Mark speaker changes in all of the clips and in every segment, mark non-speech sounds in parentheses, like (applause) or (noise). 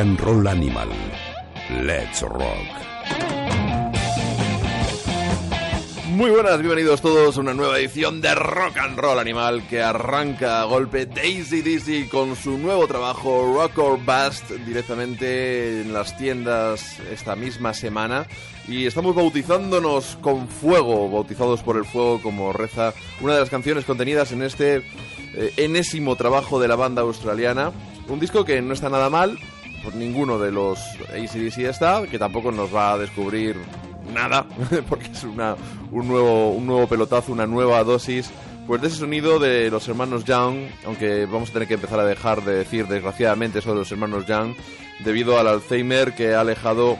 Speaker 1: And Roll Animal. Let's Rock.
Speaker 2: Muy buenas, bienvenidos todos a una nueva edición de Rock and Roll Animal que arranca a golpe Daisy Dizzy con su nuevo trabajo Rock or Bust directamente en las tiendas esta misma semana y estamos bautizándonos con fuego, bautizados por el fuego como reza una de las canciones contenidas en este eh, enésimo trabajo de la banda australiana, un disco que no está nada mal, por ninguno de los ACDC está, que tampoco nos va a descubrir nada, (laughs) porque es una, un, nuevo, un nuevo pelotazo, una nueva dosis, pues de ese sonido de los hermanos Young, aunque vamos a tener que empezar a dejar de decir desgraciadamente eso de los hermanos Young, debido al Alzheimer que ha alejado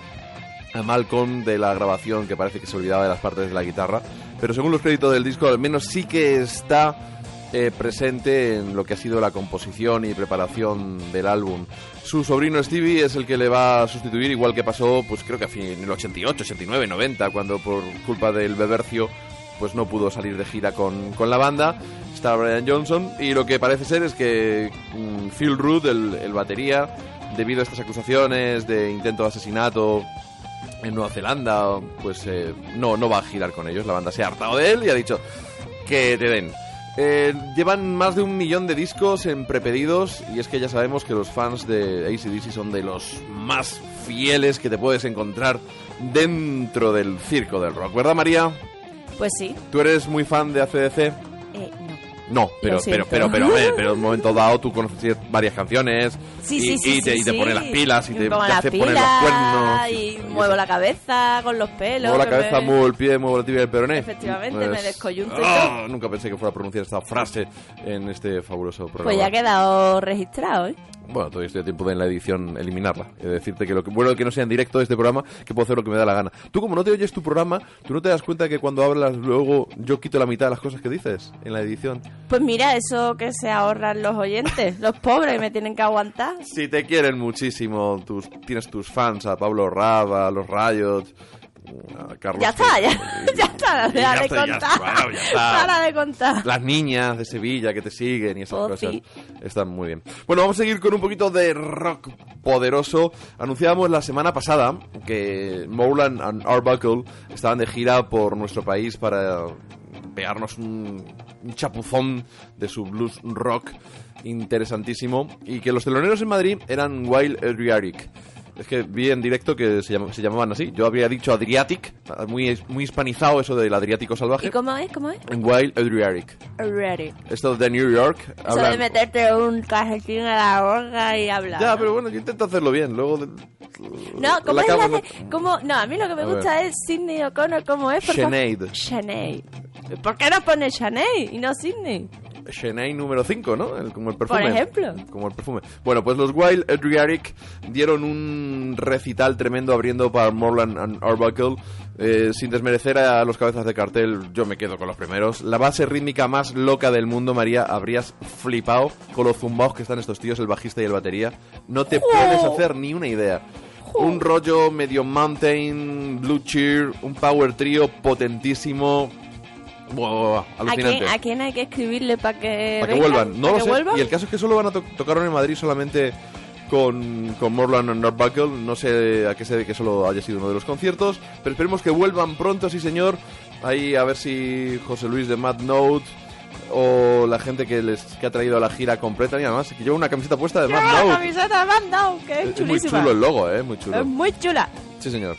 Speaker 2: a Malcolm de la grabación, que parece que se olvidaba de las partes de la guitarra, pero según los créditos del disco, al menos sí que está eh, presente en lo que ha sido la composición y preparación del álbum. Su sobrino Stevie es el que le va a sustituir, igual que pasó, pues creo que en el 88, 89, 90, cuando por culpa del bebercio pues no pudo salir de gira con, con la banda. Está Brian Johnson y lo que parece ser es que mm, Phil Root, el, batería, debido a estas acusaciones de intento de asesinato en Nueva Zelanda, pues eh, no, no va a girar con ellos. La banda se ha hartado de él y ha dicho que te den. Eh, llevan más de un millón de discos en prepedidos y es que ya sabemos que los fans de ACDC son de los más fieles que te puedes encontrar dentro del circo del rock, ¿verdad María?
Speaker 3: Pues sí.
Speaker 2: ¿Tú eres muy fan de ACDC?
Speaker 3: No.
Speaker 2: Pero, pero, pero, pero, a ver, pero en un momento (laughs) dado tú conoces varias canciones y, te,
Speaker 3: sí,
Speaker 2: y te
Speaker 3: sí.
Speaker 2: pone las pilas y te, hace poner los cuernos.
Speaker 3: Y muevo la cabeza con los pelos.
Speaker 2: Muevo la cabeza, muevo el pie, muevo la tibia del peroné.
Speaker 3: Efectivamente, me descoyunto y
Speaker 2: Ah, Nunca pensé que fuera a pronunciar esta frase en este fabuloso programa.
Speaker 3: Pues ya ha quedado registrado, ¿eh?
Speaker 2: Bueno, todavía estoy a tiempo de en la edición eliminarla. De decirte que lo que bueno que no sea en directo de este programa, que puedo hacer lo que me da la gana. Tú como no te oyes tu programa, tú no te das cuenta que cuando hablas luego yo quito la mitad de las cosas que dices en la edición.
Speaker 3: Pues mira, eso que se ahorran los oyentes, los pobres me tienen que aguantar.
Speaker 2: Si te quieren muchísimo, tus, tienes tus fans, a Pablo Raba, a los Rayos, a Carlos...
Speaker 3: Ya está, (laughs) ya, está,
Speaker 2: Y ya
Speaker 3: de
Speaker 2: está,
Speaker 3: contar.
Speaker 2: bueno, ya está.
Speaker 3: Para de contar.
Speaker 2: Las niñas de Sevilla que te siguen y esas
Speaker 3: Oh,
Speaker 2: cosas
Speaker 3: sí.
Speaker 2: están muy bien. Bueno, vamos a seguir con un poquito de rock poderoso. Anunciábamos la semana pasada que Mowland and Arbuckle estaban de gira por nuestro país para pegarnos un, un chapuzón de su blues rock interesantísimo y que los teloneros en Madrid eran Wild Adriatic. Es que vi en directo que se, llam- se llamaban así. Yo había dicho Adriatic, muy, muy hispanizado eso del Adriático salvaje.
Speaker 3: ¿Y cómo es? ¿Cómo es?
Speaker 2: En Wild Adriatic.
Speaker 3: Ready.
Speaker 2: Esto de New York.
Speaker 3: Eso
Speaker 2: hablan-
Speaker 3: de meterte un cajetín a la boca y hablar.
Speaker 2: Ya, pero bueno, yo intento hacerlo bien. Luego. de-
Speaker 3: No, ¿cómo
Speaker 2: la
Speaker 3: es la de- cómo- No, a mí lo que me
Speaker 2: A
Speaker 3: gusta
Speaker 2: ver.
Speaker 3: es Sidney O'Connor, ¿cómo es?
Speaker 2: Sinead.
Speaker 3: Sinead. ¿Por qué no pone Sinead y no Sidney?
Speaker 2: Sinead número 5, ¿no? El- como el perfume.
Speaker 3: Por ejemplo.
Speaker 2: Como el perfume. Bueno, pues los Wild Adriatic dieron un recital tremendo abriendo para Morland and Arbuckle. Eh, sin desmerecer a los cabezas de cartel, yo me quedo con los primeros. La base rítmica más loca del mundo, María, habrías flipado con los zumbaos que están estos tíos, el bajista y el batería. No te puedes hacer ni una idea. Un rollo medio mountain, blue cheer, un power trio potentísimo. Buah,
Speaker 3: ¿A quién, ¿A quién hay que escribirle para que,
Speaker 2: Para que vuelvan. No
Speaker 3: ¿Para
Speaker 2: lo sé.
Speaker 3: vuelvan?
Speaker 2: Y el caso es que solo van a to- tocaron en Madrid solamente con, con Morland and Arbuckle. No sé a qué se debe que solo haya sido uno de los conciertos. Pero esperemos que vuelvan pronto, sí señor. Ahí a ver si José Luis de Mad Note o la gente que les que ha traído a la gira completa. Y además, que lleva una camiseta puesta de Mad Note.
Speaker 3: camiseta de Mad Note, que es,
Speaker 2: Es muy
Speaker 3: chulísima.
Speaker 2: chulo el logo, eh, muy chulo.
Speaker 3: Es muy chula.
Speaker 2: Sí, señor.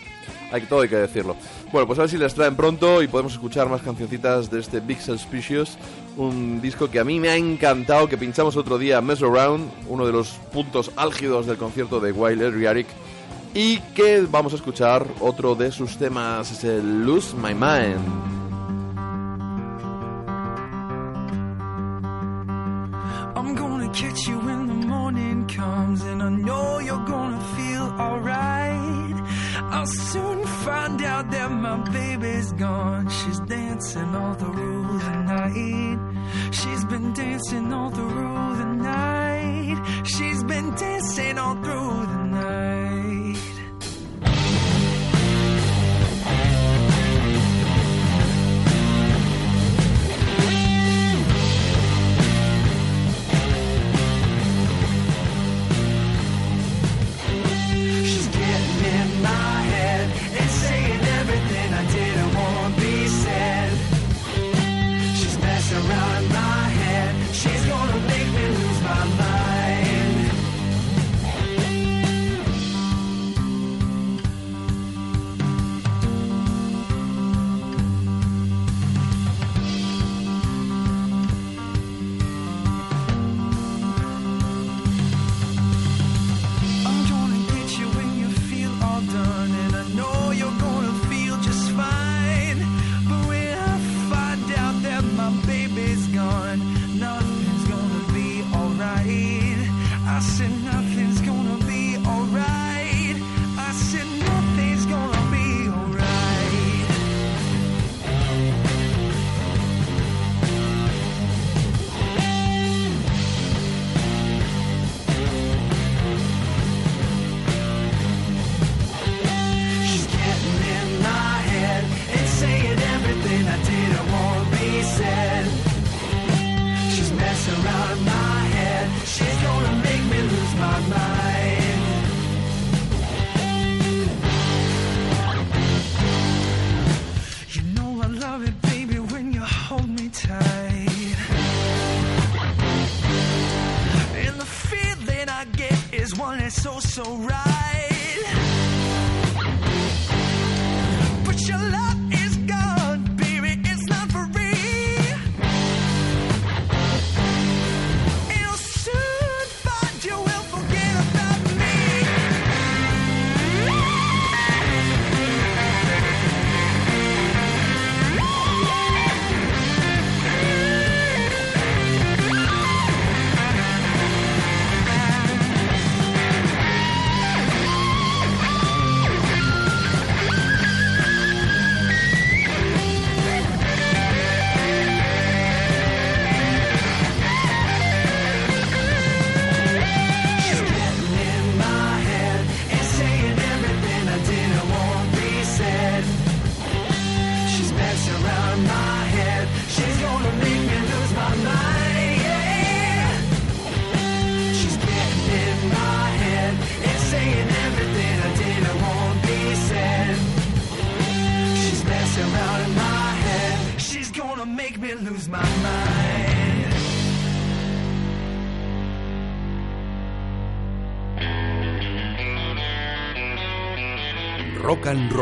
Speaker 2: Hay todo hay que decirlo. Bueno, pues a ver si les traen pronto y podemos escuchar más cancioncitas de este Big Suspicious, un disco que a mí me ha encantado, que pinchamos otro día, Mess Around, uno de los puntos álgidos del concierto de Wild Adriatic, y que vamos a escuchar otro de sus temas, es el Lose My Mind.
Speaker 4: I'll soon find out that my baby's gone. She's dancing all through the night. She's been dancing all through the night. She's been dancing all through the night.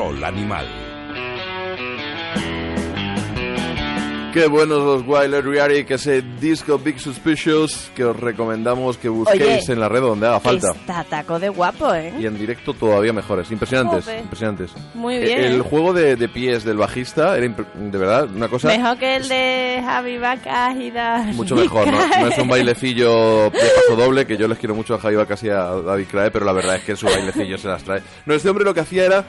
Speaker 1: Roll Animal.
Speaker 2: Qué buenos los Wild Reari, que ese disco Big Suspicious que os recomendamos que busquéis
Speaker 3: Oye,
Speaker 2: en la red donde haga falta.
Speaker 3: Está taco de guapo, ¿eh?
Speaker 2: Y en directo todavía mejores, impresionantes,
Speaker 3: Jope.
Speaker 2: impresionantes.
Speaker 3: Muy
Speaker 2: Eh,
Speaker 3: bien.
Speaker 2: El juego de, de pies del bajista era de verdad una cosa
Speaker 3: Mejor que el de Javi Vacas y David
Speaker 2: mucho mejor, ¿no? No es un bailecillo de paso doble, que yo les quiero mucho a Javi Vacas y a David Crae, pero la verdad es que su bailecillo se las trae. No, este hombre lo que hacía era,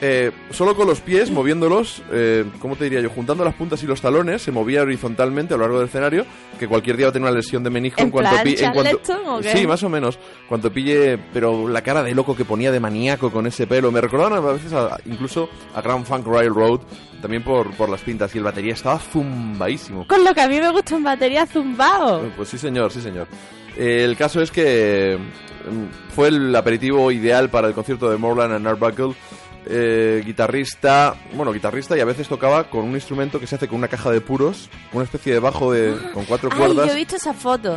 Speaker 2: eh, solo con los pies, moviéndolos, eh, ¿cómo te diría yo? Juntando las puntas y los talones, se movía horizontalmente a lo largo del escenario, que cualquier día va a tener una lesión de menisco
Speaker 3: ¿En
Speaker 2: en cuanto
Speaker 3: plan
Speaker 2: pi- en cuanto
Speaker 3: Charleston o qué?
Speaker 2: Sí, más o menos. Cuanto pille, pero la cara de loco que ponía de maníaco con ese pelo, me recordaban a veces a- incluso a Grand Funk Railroad, también por, por las pintas, y el batería estaba zumbadísimo.
Speaker 3: Con lo que a mí me gusta en batería zumbao.
Speaker 2: Pues sí, señor, sí, señor. Eh, el caso es que mm, fue el aperitivo ideal para el concierto de Morland and Arbuckle. Eh, guitarrista, bueno, guitarrista y a veces tocaba con un instrumento que se hace con una caja de puros, una especie de bajo de, con cuatro
Speaker 3: Ay,
Speaker 2: cuerdas.
Speaker 3: yo he visto esa foto.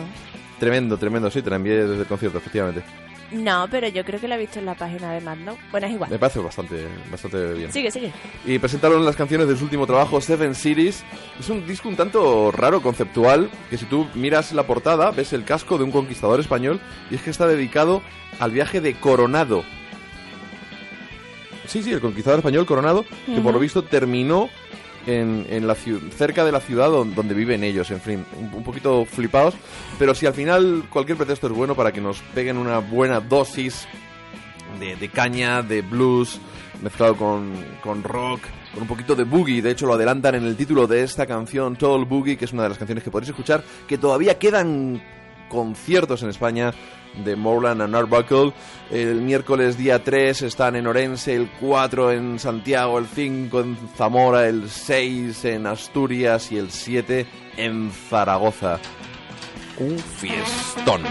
Speaker 2: Tremendo, tremendo, sí, te la envié desde el concierto, efectivamente.
Speaker 3: No, pero yo creo que la he visto en la página de Mando. Bueno, es igual.
Speaker 2: Me parece bastante, bastante bien.
Speaker 3: Sigue, sigue.
Speaker 2: Y presentaron las canciones de su último trabajo, Seven Cities. Es un disco un tanto raro, conceptual, que si tú miras la portada, ves el casco de un conquistador español y es que está dedicado al viaje de Coronado. Sí, sí, el conquistador español Coronado, que por lo visto terminó en, en la cerca de la ciudad don- donde viven ellos, en fin, un, un poquito flipados. Pero si al final cualquier pretexto es bueno para que nos peguen una buena dosis de, de caña, de blues, mezclado con, con rock, con un poquito de boogie. De hecho, lo adelantan en el título de esta canción, Tall Boogie, que es una de las canciones que podéis escuchar, que todavía quedan conciertos en España de Morland and Arbuckle. El miércoles día 3 están en Orense, el 4 en Santiago, el 5 en Zamora, el 6 en Asturias y el 7 en Zaragoza. Un fiestón.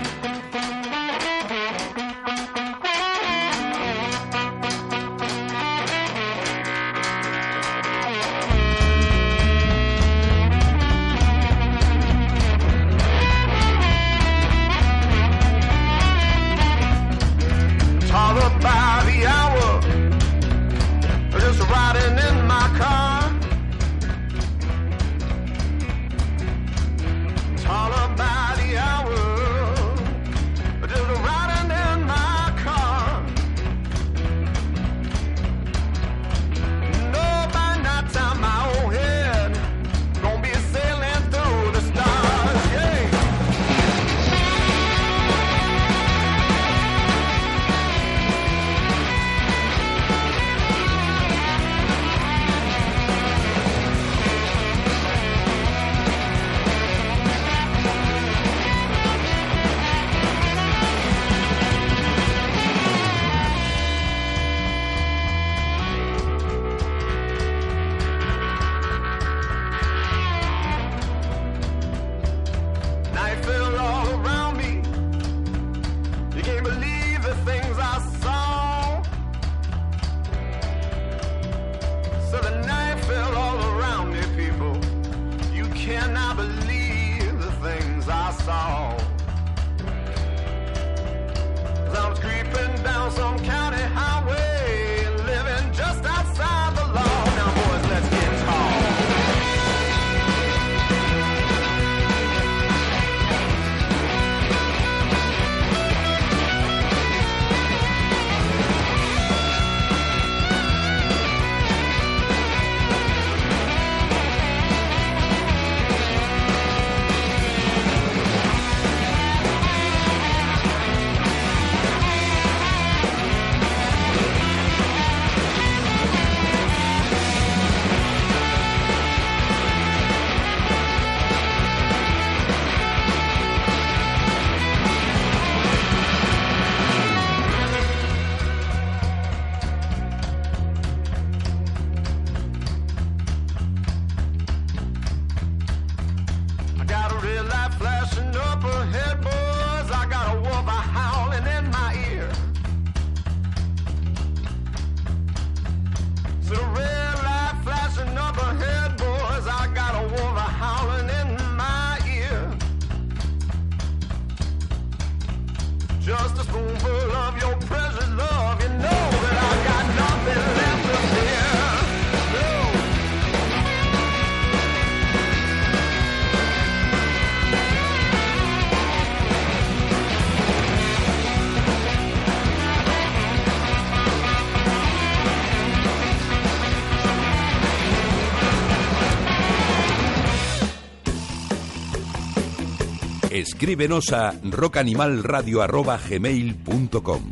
Speaker 1: Escríbenos a rockanimalradio.gmail.com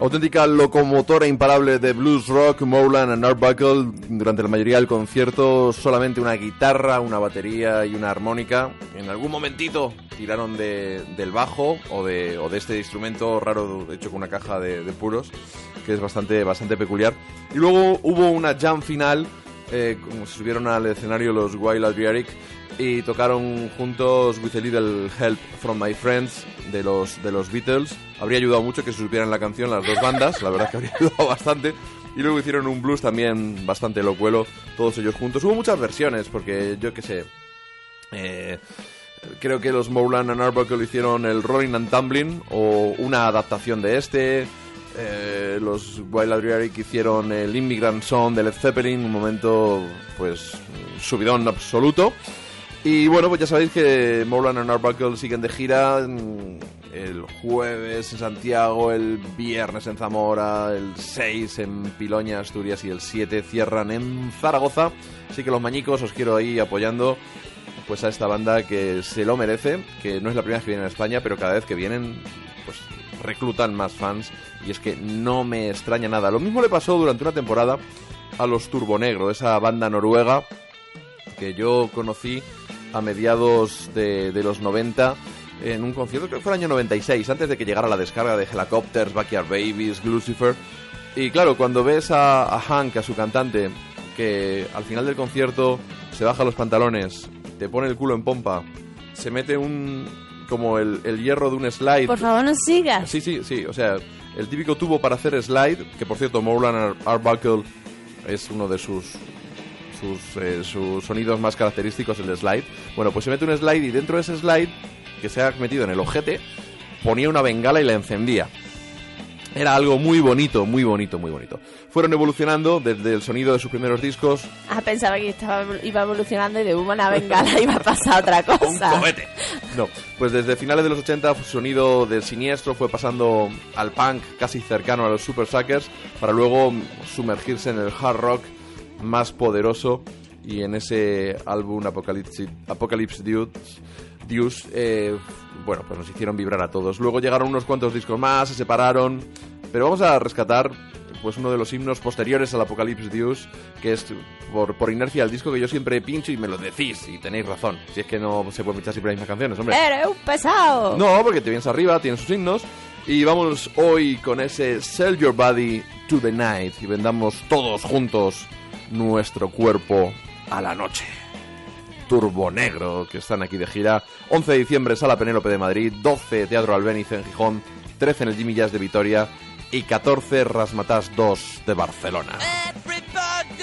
Speaker 2: Auténtica locomotora imparable de blues rock, Mowland and Arbuckle. Durante la mayoría del concierto, solamente una guitarra, una batería y una armónica. En algún momentito tiraron de- del bajo o de, o de este instrumento raro hecho con una caja de, de puros, que es bastante, bastante peculiar. Y luego hubo una jam final, eh, subieron al escenario los Wild Adriatic y tocaron juntos With a Little Help from My Friends de los, de los Beatles. Habría ayudado mucho que se supieran la canción las dos bandas, la verdad es que habría (laughs) ayudado bastante. Y luego hicieron un blues también bastante locuelo, todos ellos juntos. Hubo muchas versiones, porque yo qué sé. eh, creo que los Mowland and Arbuckle hicieron el Rolling and Tumbling o una adaptación de este. Eh, los Wild Adriatic hicieron el Immigrant Song de Led Zeppelin, un momento pues subidón absoluto. Y bueno, pues ya sabéis que Mowland and Arbuckle siguen de gira mm, el jueves en Santiago, el viernes en Zamora, el 6 en Piloña, Asturias y el 7 cierran en Zaragoza. Así que los mañicos os quiero ahí apoyando pues a esta banda que se lo merece, que no es la primera vez que vienen a España, pero cada vez que vienen pues reclutan más fans y es que no me extraña nada. Lo mismo le pasó durante una temporada a los Turbonegro, esa banda noruega que yo conocí a mediados de, de los 90 en un concierto, creo que fue el año 96, antes de que llegara la descarga de Helicopters, Backyard Babies, Lucifer. Y claro, cuando ves a, a Hank, a su cantante, que al final del concierto se baja los pantalones, te pone el culo en pompa, se mete un. como el, el hierro de un slide.
Speaker 3: Por favor, no sigas.
Speaker 2: Sí, sí, sí. O sea, el típico tubo para hacer slide, que por cierto, Mowland Ar- Arbuckle es uno de sus sus, eh, sus sonidos más característicos, el slide. Bueno, pues se mete un slide y dentro de ese slide, que se ha metido en el ojete, ponía una bengala y la encendía. Era algo muy bonito, muy bonito, muy bonito. Fueron evolucionando desde el sonido de sus primeros discos.
Speaker 3: Ah, pensaba que estaba, iba evolucionando y de una bengala (laughs) iba a pasar otra
Speaker 2: ¡Un
Speaker 3: cosa.
Speaker 2: cohete! No, pues desde finales de los 80 su sonido del siniestro fue pasando al punk casi cercano a los Super Suckers para luego sumergirse en el hard rock más poderoso y en ese álbum Apocalypse, Apocalypse Dudes, Deus, eh, bueno, pues nos hicieron vibrar a todos. Luego llegaron unos cuantos discos más, se separaron, pero vamos a rescatar pues uno de los himnos posteriores al Apocalypse Deus, que es por, por inercia el disco que yo siempre pincho y me lo decís, y tenéis razón. Si es que no se pueden pinchar siempre las mismas canciones, hombre.
Speaker 3: ¡Eres un pesado!
Speaker 2: No, porque te vienes arriba, tienes sus himnos. Y vamos hoy con ese Sell Your Body to the Night y vendamos todos juntos nuestro cuerpo a la noche. Turbo Negro, que están aquí de gira. 11 de diciembre, Sala Penélope de Madrid. 12, Teatro Albéniz en Gijón. 13 en el Jimmy Jazz de Vitoria. Y 14, Rasmatas 2 de Barcelona.
Speaker 5: Everybody,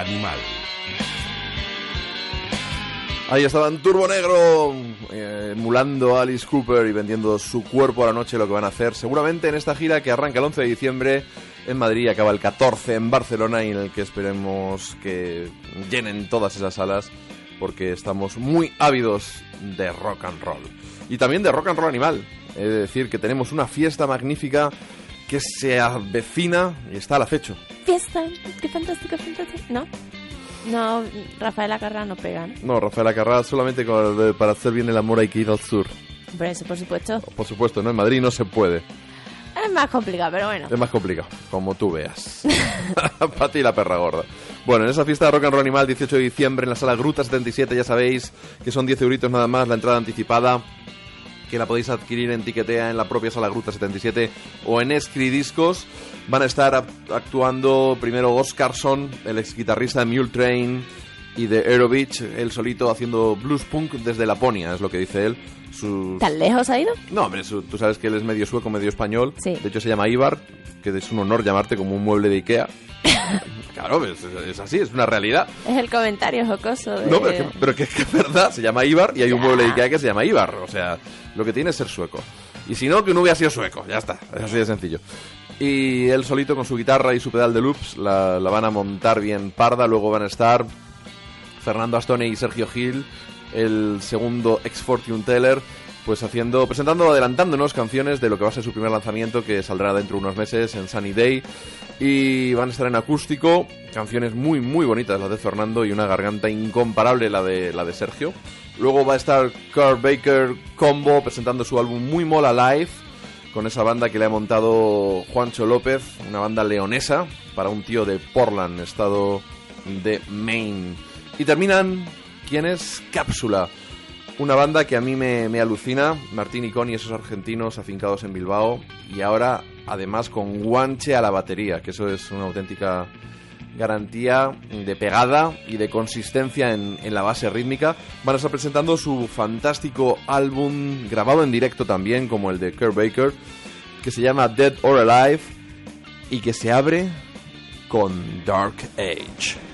Speaker 1: Animal.
Speaker 2: Ahí estaban Turbo Negro eh, emulando a Alice Cooper y vendiendo su cuerpo a la noche lo que van a hacer seguramente en esta gira que arranca el 11 de diciembre en Madrid y acaba el 14 en Barcelona y en el que esperemos que llenen todas esas salas porque estamos muy ávidos de rock and roll y también de rock and roll animal. Es decir, que tenemos una fiesta magnífica que se avecina y está al acecho.
Speaker 3: Fiesta, qué fantástico, fantástico. ¿No? No, Rafael Acarra no pega, ¿no?
Speaker 2: No, Rafael Acarrá, solamente con- para hacer bien el amor hay que ir al sur.
Speaker 3: Por eso, por supuesto.
Speaker 2: Por supuesto, ¿no? En Madrid no se puede.
Speaker 3: Es más complicado, pero bueno.
Speaker 2: Es más complicado, como tú veas. (laughs) Para ti la perra gorda. Bueno, en esa fiesta de Rock and Roll Animal, 18 de diciembre, en la sala Gruta 77, ya sabéis que son 10 euritos nada más la entrada anticipada, que la podéis adquirir en Tiquetea en la propia sala Gruta 77 o en Escri Discos. Van a estar actuando primero Oscarson, el ex guitarrista de Mule Train y de Aerobitch, él solito haciendo blues punk desde Laponia, es lo que dice él. Sus...
Speaker 3: ¿Tan lejos ha ido?
Speaker 2: No, hombre, su- tú sabes que él es medio sueco, medio español.
Speaker 3: Sí.
Speaker 2: De hecho, se llama Ibar, que es un honor llamarte como un mueble de Ikea. (laughs) claro, es, es así, es una realidad.
Speaker 3: Es el comentario jocoso de...
Speaker 2: No, pero, que, pero que, que es verdad, se llama Ibar y hay un mueble de Ikea que se llama Ibar. O sea, lo que tiene es ser sueco. Y si no, que no hubiera sido sueco, ya está, es así de sencillo. Y él solito con su guitarra y su pedal de loops la, la van a montar bien parda, luego van a estar Fernando Astone y Sergio Gil, el segundo ex Fortune Teller, pues haciendo, presentando, adelantándonos canciones de lo que va a ser su primer lanzamiento que saldrá dentro de unos meses en Sunny Day. Y van a estar en acústico, canciones muy muy bonitas las de Fernando y una garganta incomparable la de la de Sergio. Luego va a estar Carl Baker Combo presentando su álbum Muy Mola Live con esa banda que le ha montado Juancho López, una banda leonesa para un tío de Portland, estado de Maine. Y terminan, ¿quién es? Cápsula. Una banda que a mí me, me alucina, Martín y Connie, esos argentinos afincados en Bilbao, y ahora además con guanche a la batería, que eso es una auténtica garantía de pegada y de consistencia en, en la base rítmica. Van a estar presentando su fantástico álbum, grabado en directo también, como el de Kurt Baker, que se llama Dead or Alive, y que se abre con Dark Age.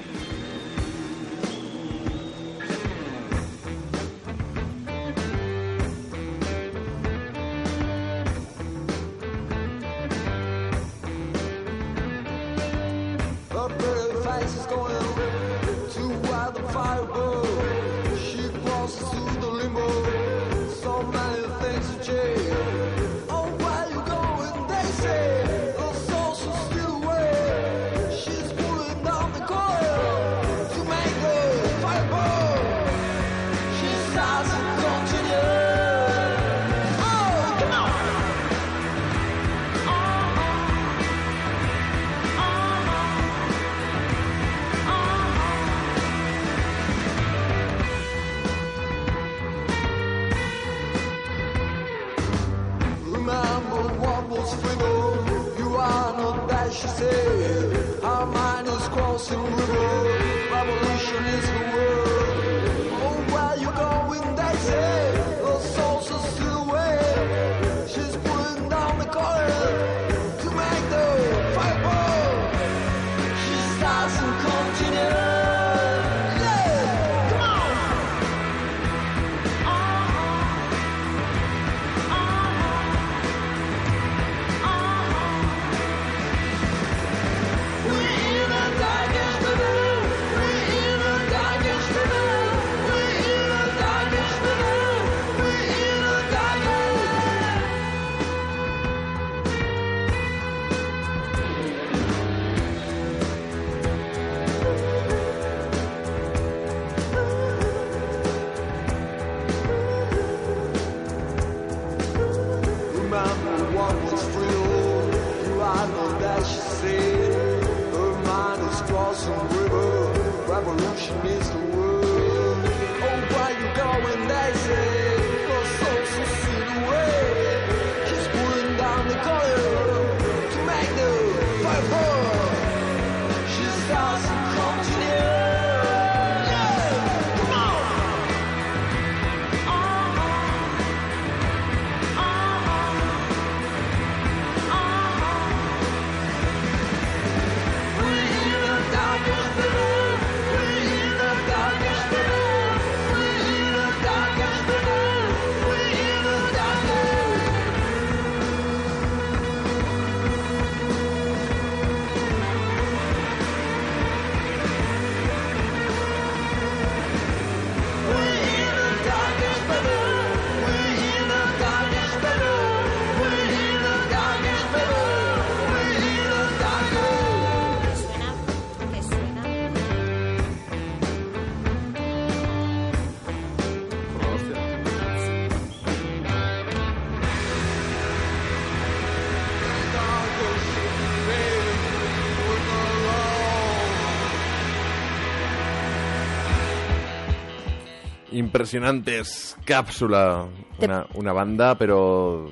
Speaker 2: Impresionantes, cápsula.
Speaker 3: Te-
Speaker 2: Una, una banda, pero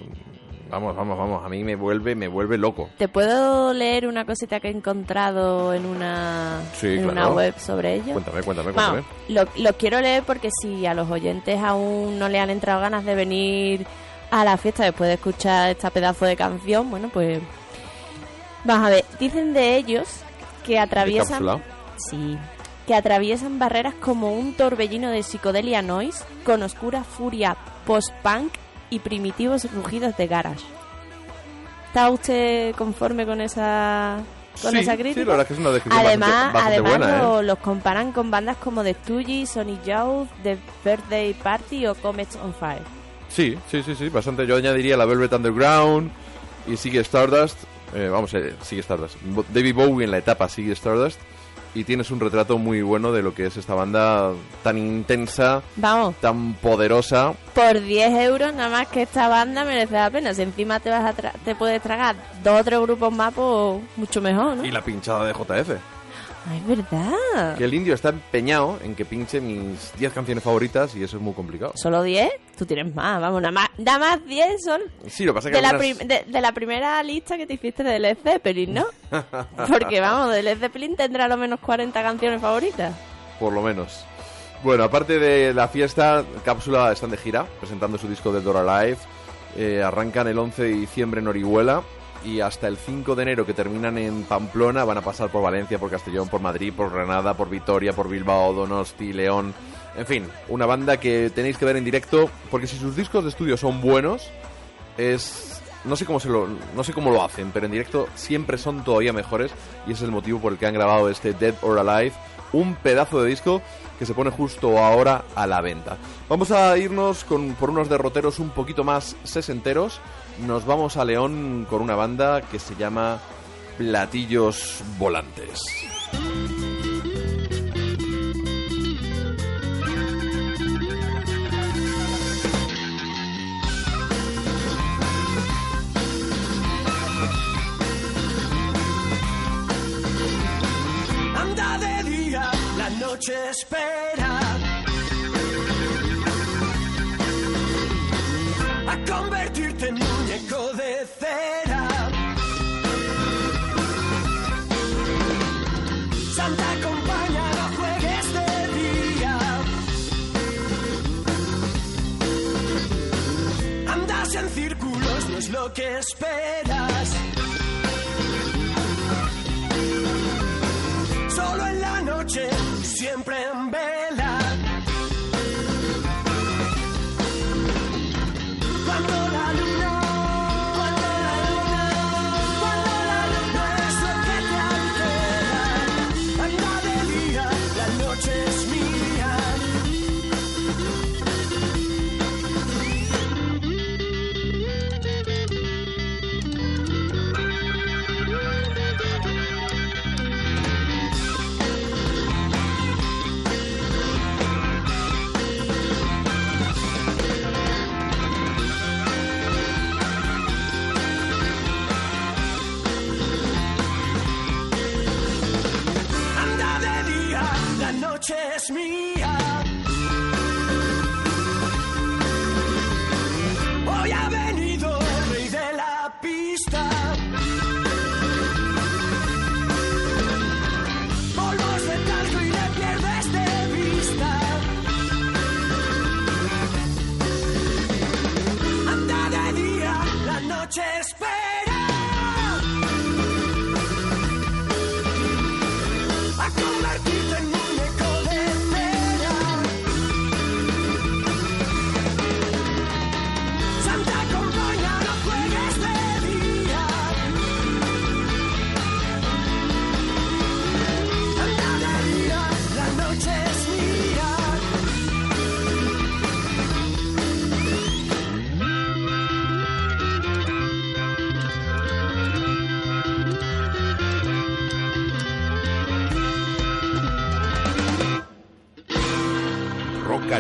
Speaker 2: vamos, vamos, vamos. A mí me vuelve, me vuelve loco.
Speaker 3: ¿Te puedo leer una cosita que he encontrado en una,
Speaker 2: Sí,
Speaker 3: en una
Speaker 2: claro.
Speaker 3: web sobre ello?
Speaker 2: Cuéntame, cuéntame, cuéntame.
Speaker 3: Vamos, lo, lo quiero leer porque si a los oyentes aún no le han entrado ganas de venir a la fiesta después de escuchar esta pedazo de canción, bueno, pues vamos a ver. Dicen de ellos que atraviesan, sí, que atraviesan barreras como un torbellino de psicodelia noise con oscura furia post-punk y primitivos rugidos de garage. ¿Está usted conforme con esa con
Speaker 2: Sí,
Speaker 3: esa
Speaker 2: sí,
Speaker 3: crítica?
Speaker 2: la verdad es que es una descripción
Speaker 3: además,
Speaker 2: bastante- bastante
Speaker 3: además
Speaker 2: buena, ¿eh?
Speaker 3: lo- los comparan con bandas como The Stooges, Sonic Youth, The Birthday Party o Comets on Fire.
Speaker 2: Sí, sí, sí, sí, bastante. Yo añadiría la Velvet Underground y sigue Stardust. Eh, vamos, eh, sigue Stardust. David Bowie en la etapa sigue Stardust. Y tienes un retrato muy bueno de lo que es esta banda tan intensa,
Speaker 3: Vamos,
Speaker 2: tan poderosa.
Speaker 3: por 10 euros nada más que esta banda merece la pena. Si encima te vas a tra- te puedes tragar dos o tres grupos más, pues mucho mejor, ¿no?
Speaker 2: Y la pinchada de JF.
Speaker 3: Ay, es verdad.
Speaker 2: Que el indio está empeñado en que pinche mis 10 canciones favoritas y eso es muy complicado.
Speaker 3: ¿Solo 10? Tú tienes más, vamos, nada más, nada más 10 son
Speaker 2: Sí, lo que pasa es que
Speaker 3: de la,
Speaker 2: algunas-
Speaker 3: de, de la primera lista que te hiciste de Led Zeppelin, ¿no? (laughs) Porque vamos, de Led Zeppelin tendrá lo menos 40 canciones favoritas.
Speaker 2: por lo menos. Bueno, aparte de la fiesta, Cápsula están de gira, presentando su disco Dead or Alive. Eh, arrancan el 11 de diciembre en Orihuela y hasta el 5 de enero que terminan en Pamplona van a pasar por Valencia, por Castellón, por Madrid, por Granada, por Vitoria, por Bilbao, Donosti, León. En fin, una banda que tenéis que ver en directo porque si sus discos de estudio son buenos, es no sé cómo lo no sé cómo lo hacen, pero en directo siempre son todavía mejores y ese es el motivo por el que han grabado este Dead or Alive, un pedazo de disco que se pone justo ahora a la venta. Vamos a irnos con por unos derroteros un poquito más sesenteros. Nos vamos a León con una banda que se llama Platillos Volantes.
Speaker 6: Anda de día, la noche espera. a convertirte en muñeco de cera.
Speaker 7: Santa compañía, no juegues de día. Andas en círculos, no es lo que esperas. Solo en la noche, siempre en vela. La noche es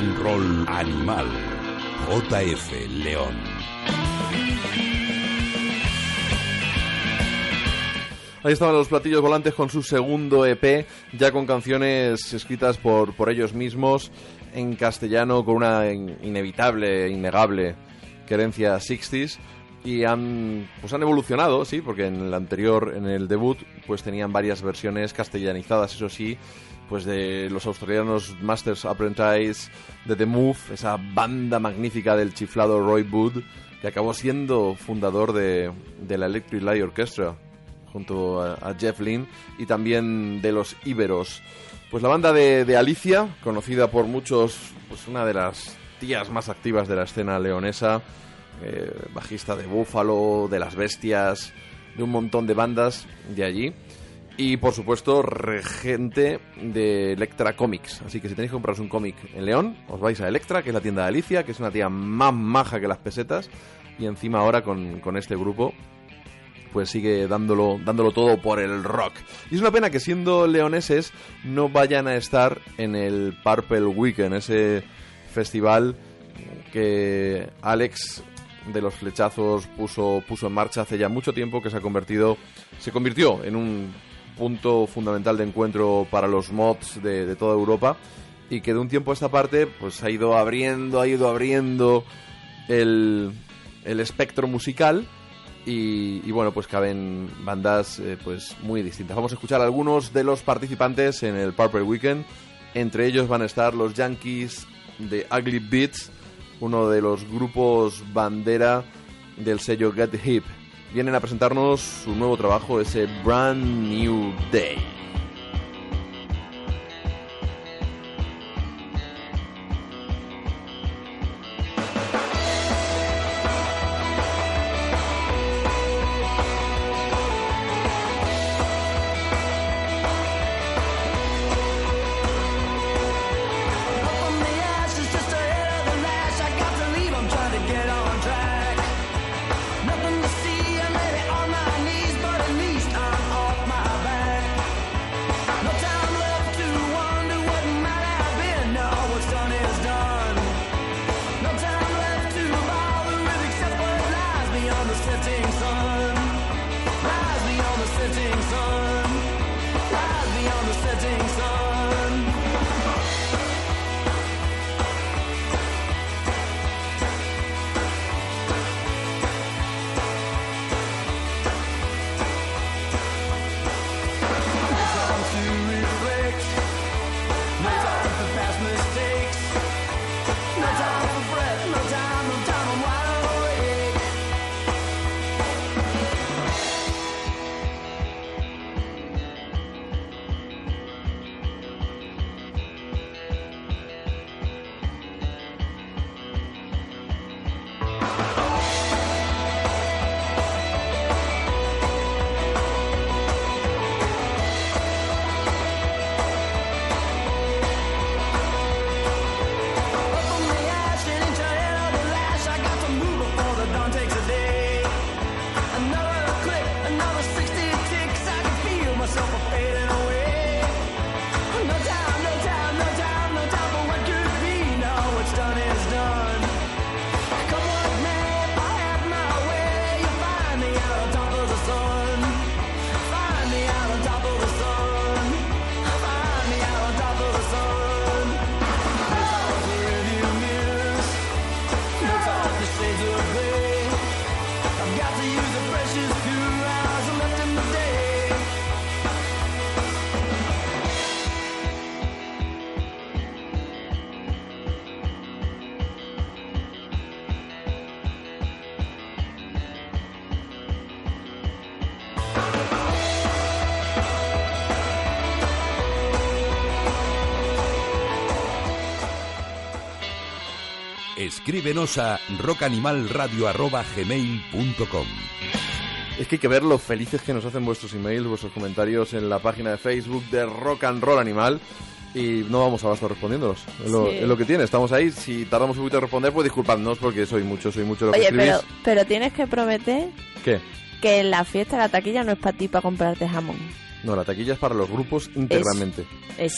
Speaker 1: Roll Animal. JF León.
Speaker 2: Ahí estaban los platillos volantes con su segundo EP, ya con canciones escritas por, por ellos mismos en castellano, con una in- inevitable, innegable querencia 60s. Y han, pues han evolucionado, sí, porque en el anterior, en el debut, pues tenían varias versiones castellanizadas, eso sí, pues de los australianos Masters Apprentice, de The Move, esa banda magnífica del chiflado Roy Wood, que acabó siendo fundador de, de la Electric Light Orchestra, junto a, Jeff Lynne, y también de los Íberos. Pues la banda de, de Alicia, conocida por muchos, pues una de las tías más activas de la escena leonesa, eh, bajista de Búfalo, de Las Bestias, de un montón de bandas de allí. Y por supuesto, regente de Electra Comics. Así que si tenéis que compraros un cómic en León, os vais a Electra, que es la tienda de Alicia, que es una tía más maja que las pesetas. Y encima ahora con, con este grupo, pues sigue dándolo, dándolo todo por el rock. Y es una pena que siendo leoneses no vayan a estar en el Purple Weekend, ese festival que Alex de los flechazos puso, puso en marcha hace ya mucho tiempo, que se ha convertido, se convirtió en un punto fundamental de encuentro para los mods de, toda Europa y que de un tiempo a esta parte pues ha ido abriendo, ha ido abriendo el, el espectro musical y, y bueno, pues caben bandas eh, pues muy distintas. Vamos a escuchar a algunos de los participantes en el Purple Weekend. Entre ellos van a estar los Yankees de Ugly Beats, uno de los grupos bandera del sello Get Hip. Vienen a presentarnos su nuevo trabajo, ese Brand New Day.
Speaker 1: Escríbenos a rockanimalradio.gmail.com
Speaker 2: Es que hay que ver lo felices que nos hacen vuestros emails, vuestros comentarios en la página de Facebook de Rock and Roll Animal. Y no vamos a abasto respondiéndolos. Es lo,
Speaker 3: Sí.
Speaker 2: es lo que tiene. Estamos ahí. Si tardamos un poquito en responder, pues disculpadnos porque soy mucho, soy mucho lo que
Speaker 3: Oye,
Speaker 2: escribís.
Speaker 3: pero, pero tienes que prometer
Speaker 2: ¿Qué?
Speaker 3: que en la fiesta la taquilla no es para ti para comprarte jamón.
Speaker 2: No, la taquilla es para los grupos íntegramente.
Speaker 3: Es.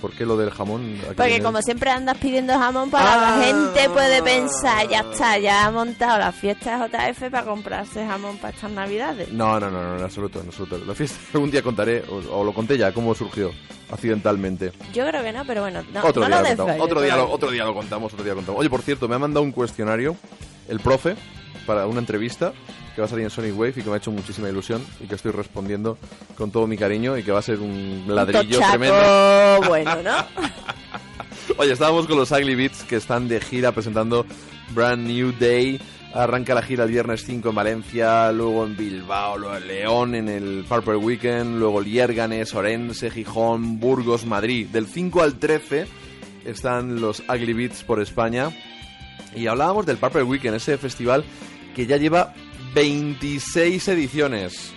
Speaker 2: ¿Por qué lo del jamón? ¿A qué
Speaker 3: Porque como siempre andas pidiendo jamón para
Speaker 2: Ah.
Speaker 3: la gente puede pensar, ya está, ya ha montado la fiesta de JF para comprarse jamón para estas navidades.
Speaker 2: No, no, no, no, en absoluto, en absoluto. La fiesta (laughs) algún día contaré, o, o lo conté ya, cómo surgió accidentalmente.
Speaker 3: Yo creo que no, pero bueno, no,
Speaker 2: otro,
Speaker 3: no
Speaker 2: día
Speaker 3: lo
Speaker 2: lo otro, día lo, otro día lo contamos, otro día lo contamos. Oye, por cierto, me ha mandado un cuestionario, el profe, para una entrevista que va a salir en Sonic Wave y que me ha hecho muchísima ilusión y que estoy respondiendo con todo mi cariño y que va a ser un ladrillo
Speaker 3: tochaco
Speaker 2: tremendo. (laughs)
Speaker 3: bueno, ¿no? (laughs)
Speaker 2: Oye, estábamos con los Ugly Beats que están de gira presentando Brand New Day. Arranca la gira el viernes 5 en Valencia, luego en Bilbao, luego en León en el Purple Weekend, luego Liérganes, Orense, Gijón, Burgos, Madrid. Del 5 al 13 están los Ugly Beats por España. Y hablábamos del Purple Weekend, ese festival que ya lleva 26 ediciones.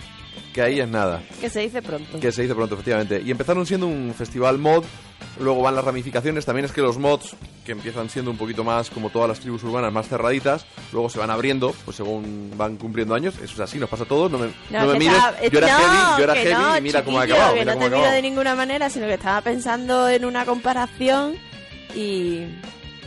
Speaker 2: Que ahí es nada
Speaker 3: que se dice pronto.
Speaker 2: que se dice pronto, efectivamente. Y empezaron siendo un festival mod, luego van las ramificaciones. También es que los mods, que empiezan siendo un poquito más como todas las tribus urbanas, más cerraditas, luego se van abriendo, pues según van cumpliendo años. Eso es así, nos pasa a todos. No me, no me mires.
Speaker 3: estaba-
Speaker 2: Yo era
Speaker 3: no,
Speaker 2: heavy, yo era heavy y mira cómo ha acabado.
Speaker 3: Que
Speaker 2: mira
Speaker 3: no
Speaker 2: cómo
Speaker 3: te miro de ninguna manera, sino que estaba pensando en una comparación y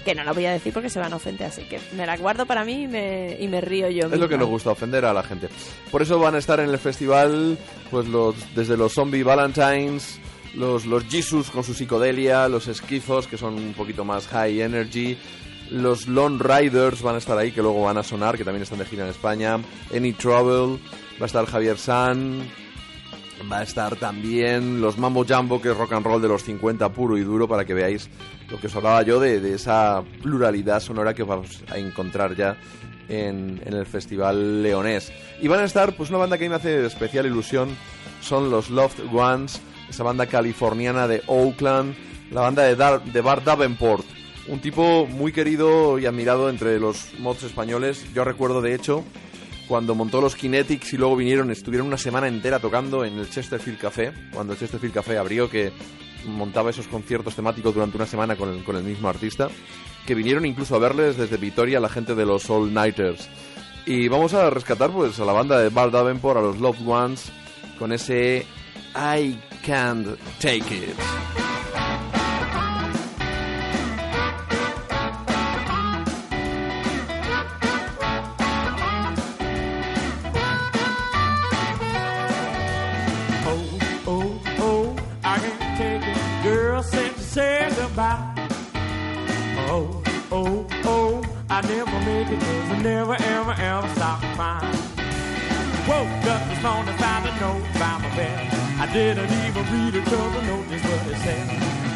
Speaker 3: que no la voy a decir porque se van a ofender, así que me la guardo para mí y me, y me río yo.
Speaker 2: Es lo que nos gusta, ofender a la gente. Por eso van a estar en el festival, pues los, desde los Zombie Valentines, los, los Jesus con su psicodelia, los esquizos, que son un poquito más high energy, los Lone Riders van a estar ahí, que luego van a sonar, que también están de gira en España, Any Trouble, va a estar Javier San, va a estar también los Mambo Jumbo, que es rock and roll de los 50 puro y duro, para que veáis lo que os hablaba yo de, de esa pluralidad sonora que vamos a encontrar ya en, en el Festival Leonés. Y van a estar, pues una banda que a mí me hace especial ilusión, son los Loved Ones, esa banda californiana de Oakland, la banda de, Dar- de Bart Davenport, un tipo muy querido y admirado entre los mods españoles. Yo recuerdo, de hecho, cuando montó los Kinetics y luego vinieron, estuvieron una semana entera tocando en el Chesterfield Café, cuando el Chesterfield Café abrió, que montaba esos conciertos temáticos durante una semana con el, mismo artista, que vinieron incluso a verles desde Vitoria la gente de los All Nighters. Y vamos a rescatar pues a la banda de Bart Davenport, a los Loved Ones, con ese I Can't Take It.
Speaker 8: Didn't even read it I know just what it said.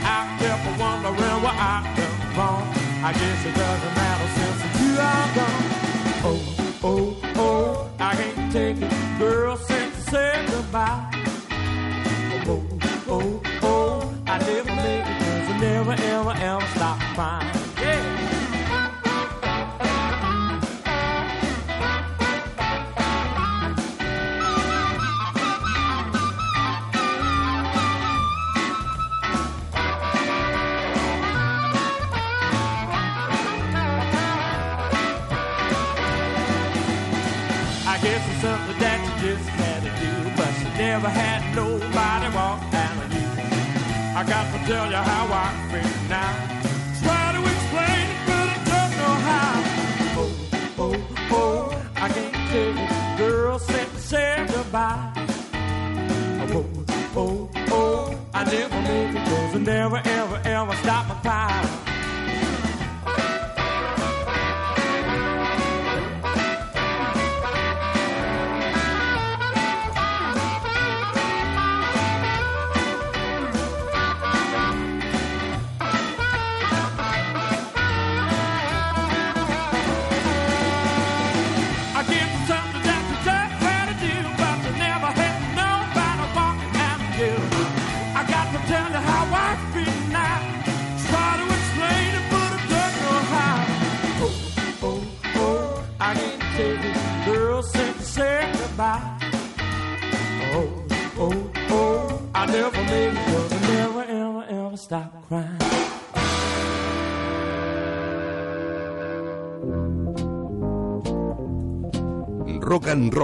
Speaker 8: I kept wondering what I done wrong. I guess it doesn't matter since you are gone. Oh, oh,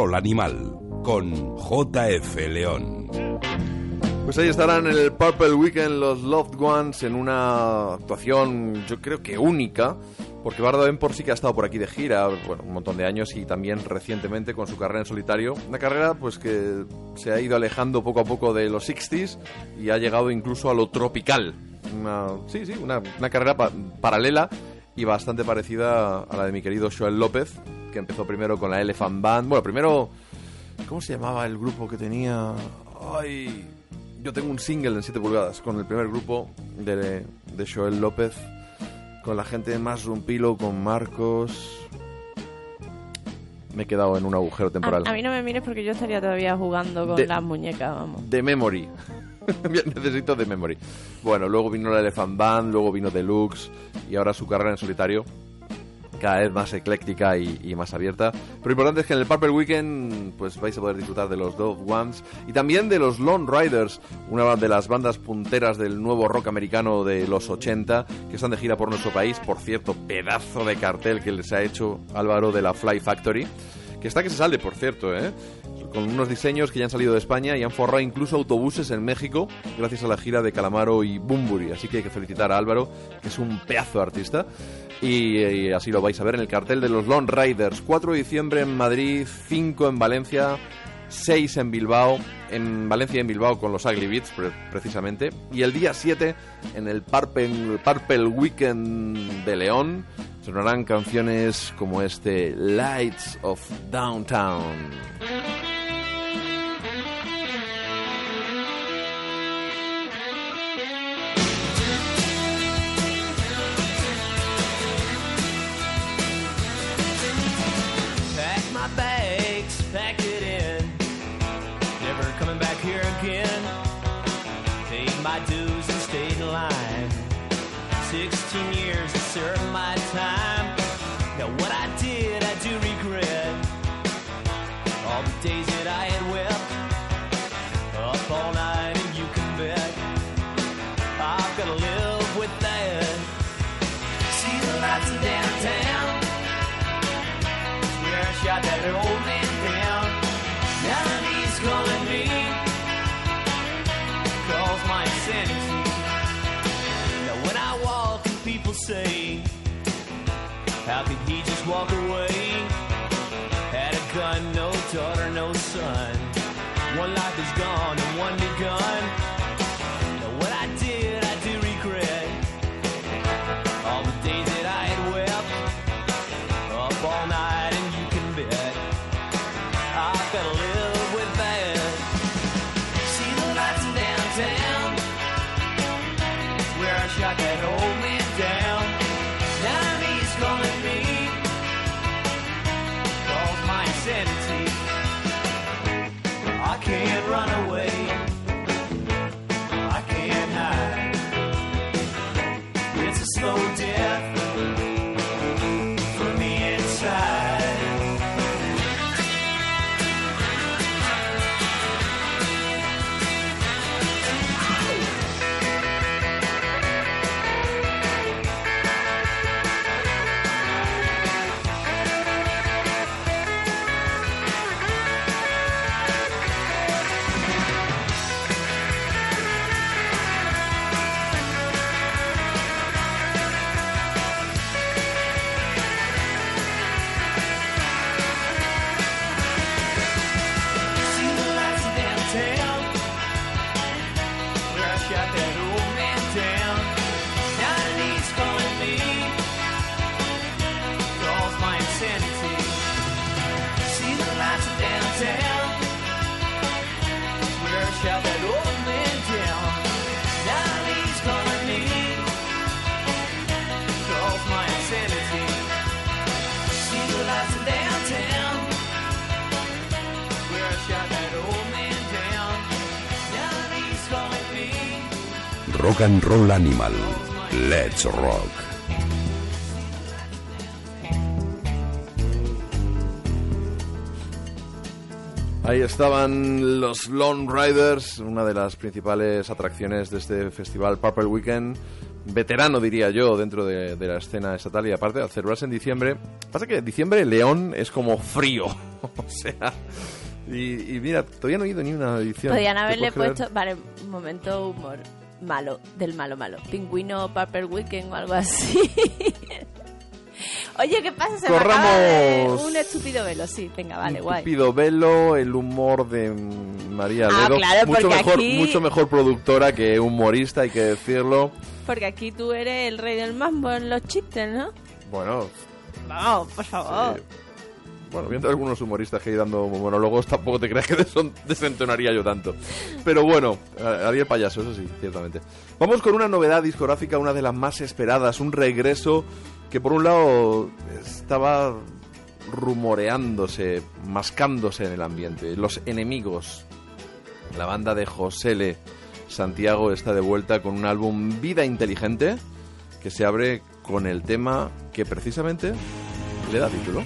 Speaker 1: Roll Animal con JF León.
Speaker 2: Pues ahí estarán en el Purple Weekend los Loved Ones en una actuación yo creo que única, porque Bardo por sí que ha estado por aquí de gira, bueno, un montón de años y también recientemente con su carrera en solitario. Una carrera pues que se ha ido alejando poco a poco de los 60s y ha llegado incluso a lo tropical. Sí, sí, una, carrera pa- paralela y bastante parecida a la de mi querido Joel López, que empezó primero con la Elephant Band. Bueno, primero ¿Cómo se llamaba el grupo que tenía? Ay, yo tengo un single en 7 pulgadas con el primer grupo de, de Joel López, con la gente más rumpilo, con Marcos. Me he quedado en un agujero temporal.
Speaker 3: A, a mí no me mires porque yo estaría todavía jugando con
Speaker 2: De-
Speaker 3: las muñecas, vamos.
Speaker 2: The Memory. (laughs) Necesito The Memory. Bueno, luego vino la Elephant Band, luego vino Deluxe y ahora su carrera en solitario. Cada vez más ecléctica y, y más abierta. Pero lo importante es que en el Purple Weekend pues vais a poder disfrutar de los Dove Ones y también de los Lone Riders, una de las bandas punteras del nuevo rock americano de los 80 que están de gira por nuestro país. Por cierto, pedazo de cartel que les ha hecho Álvaro de la Fly Factory. Que está que se sale, por cierto, ¿eh? con unos diseños que ya han salido de España y han forrado incluso autobuses en México gracias a la gira de Calamaro y Bumburi. Así que hay que felicitar a Álvaro, que es un pedazo de artista. Y, y así lo vais a ver en el cartel de los Lone Riders. 4 de diciembre en Madrid, 5 en Valencia, 6 en Bilbao, en Valencia y en Bilbao con los Ugly Beats pre- precisamente. Y el día 7 en el Purple, Purple Weekend de León sonarán canciones como este Lights of Downtown.
Speaker 9: happy
Speaker 1: Rock and Roll Animal. Let's rock.
Speaker 10: Ahí estaban los Lone Riders, una de las principales atracciones de este festival Purple Weekend. Veterano, diría yo, dentro de, de la escena estatal y aparte al celebrarse en diciembre. Pasa que diciembre León es como frío. (laughs) o sea. Y, y mira, todavía no he ido ni una edición.
Speaker 3: Podían
Speaker 10: ¿Te
Speaker 3: haberle puesto, vale, un momento humor malo, del malo malo. Pingüino Purple Weekend o algo así. (laughs) Oye, ¿qué pasa? Se me acaba de-
Speaker 10: Corramos.
Speaker 3: un estúpido velo, sí, venga, vale,
Speaker 10: Un
Speaker 3: guay.
Speaker 10: Tupido Velo, el humor de María
Speaker 3: Ah,
Speaker 10: Ledo.
Speaker 3: claro,
Speaker 10: mucho mejor,
Speaker 3: aquí-
Speaker 10: mucho mejor productora que humorista, hay que decirlo.
Speaker 3: Porque aquí tú eres el rey del mambo en los chistes, ¿no?
Speaker 10: Bueno,
Speaker 3: Vamos, por favor.
Speaker 10: Sí. Bueno, viendo algunos humoristas que hay dando monólogos, tampoco te creas que desentonaría yo tanto. Pero bueno, haría el payaso, eso sí, ciertamente. Vamos con una novedad discográfica, una de las más esperadas, un regreso que por un lado estaba rumoreándose, mascándose en el ambiente. Los enemigos. La banda de Josele Santiago está de vuelta con un álbum Vida Inteligente que se abre con el tema que precisamente le da título.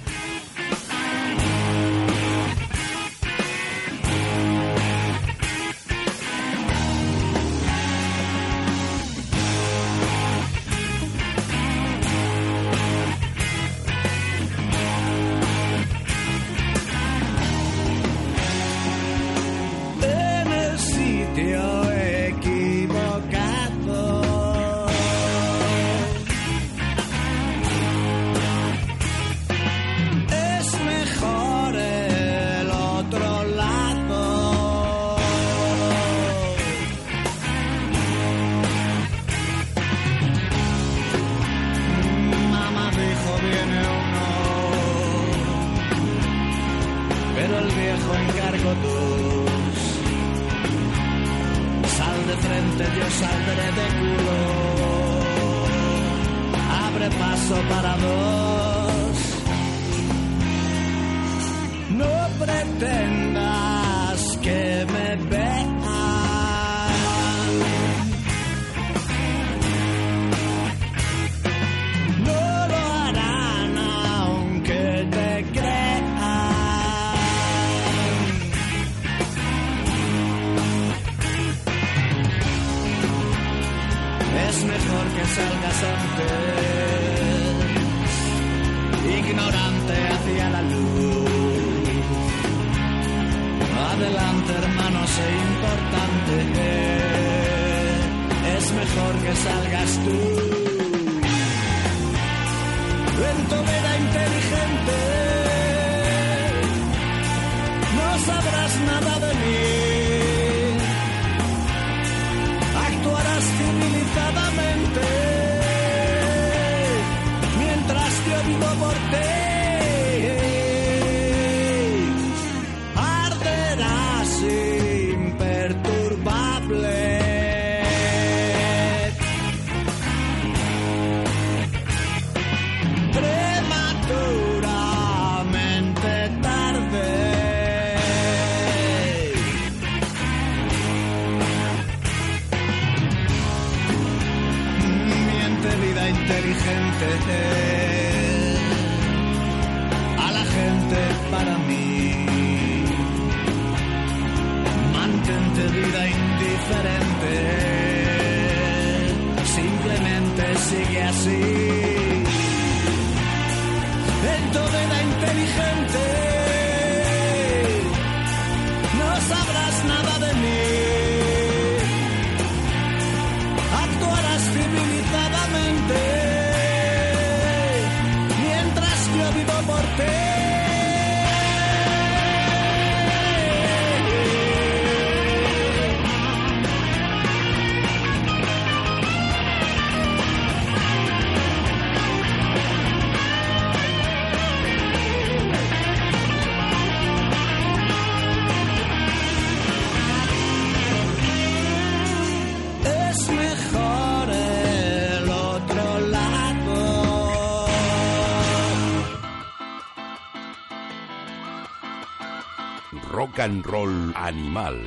Speaker 1: Roll Animal.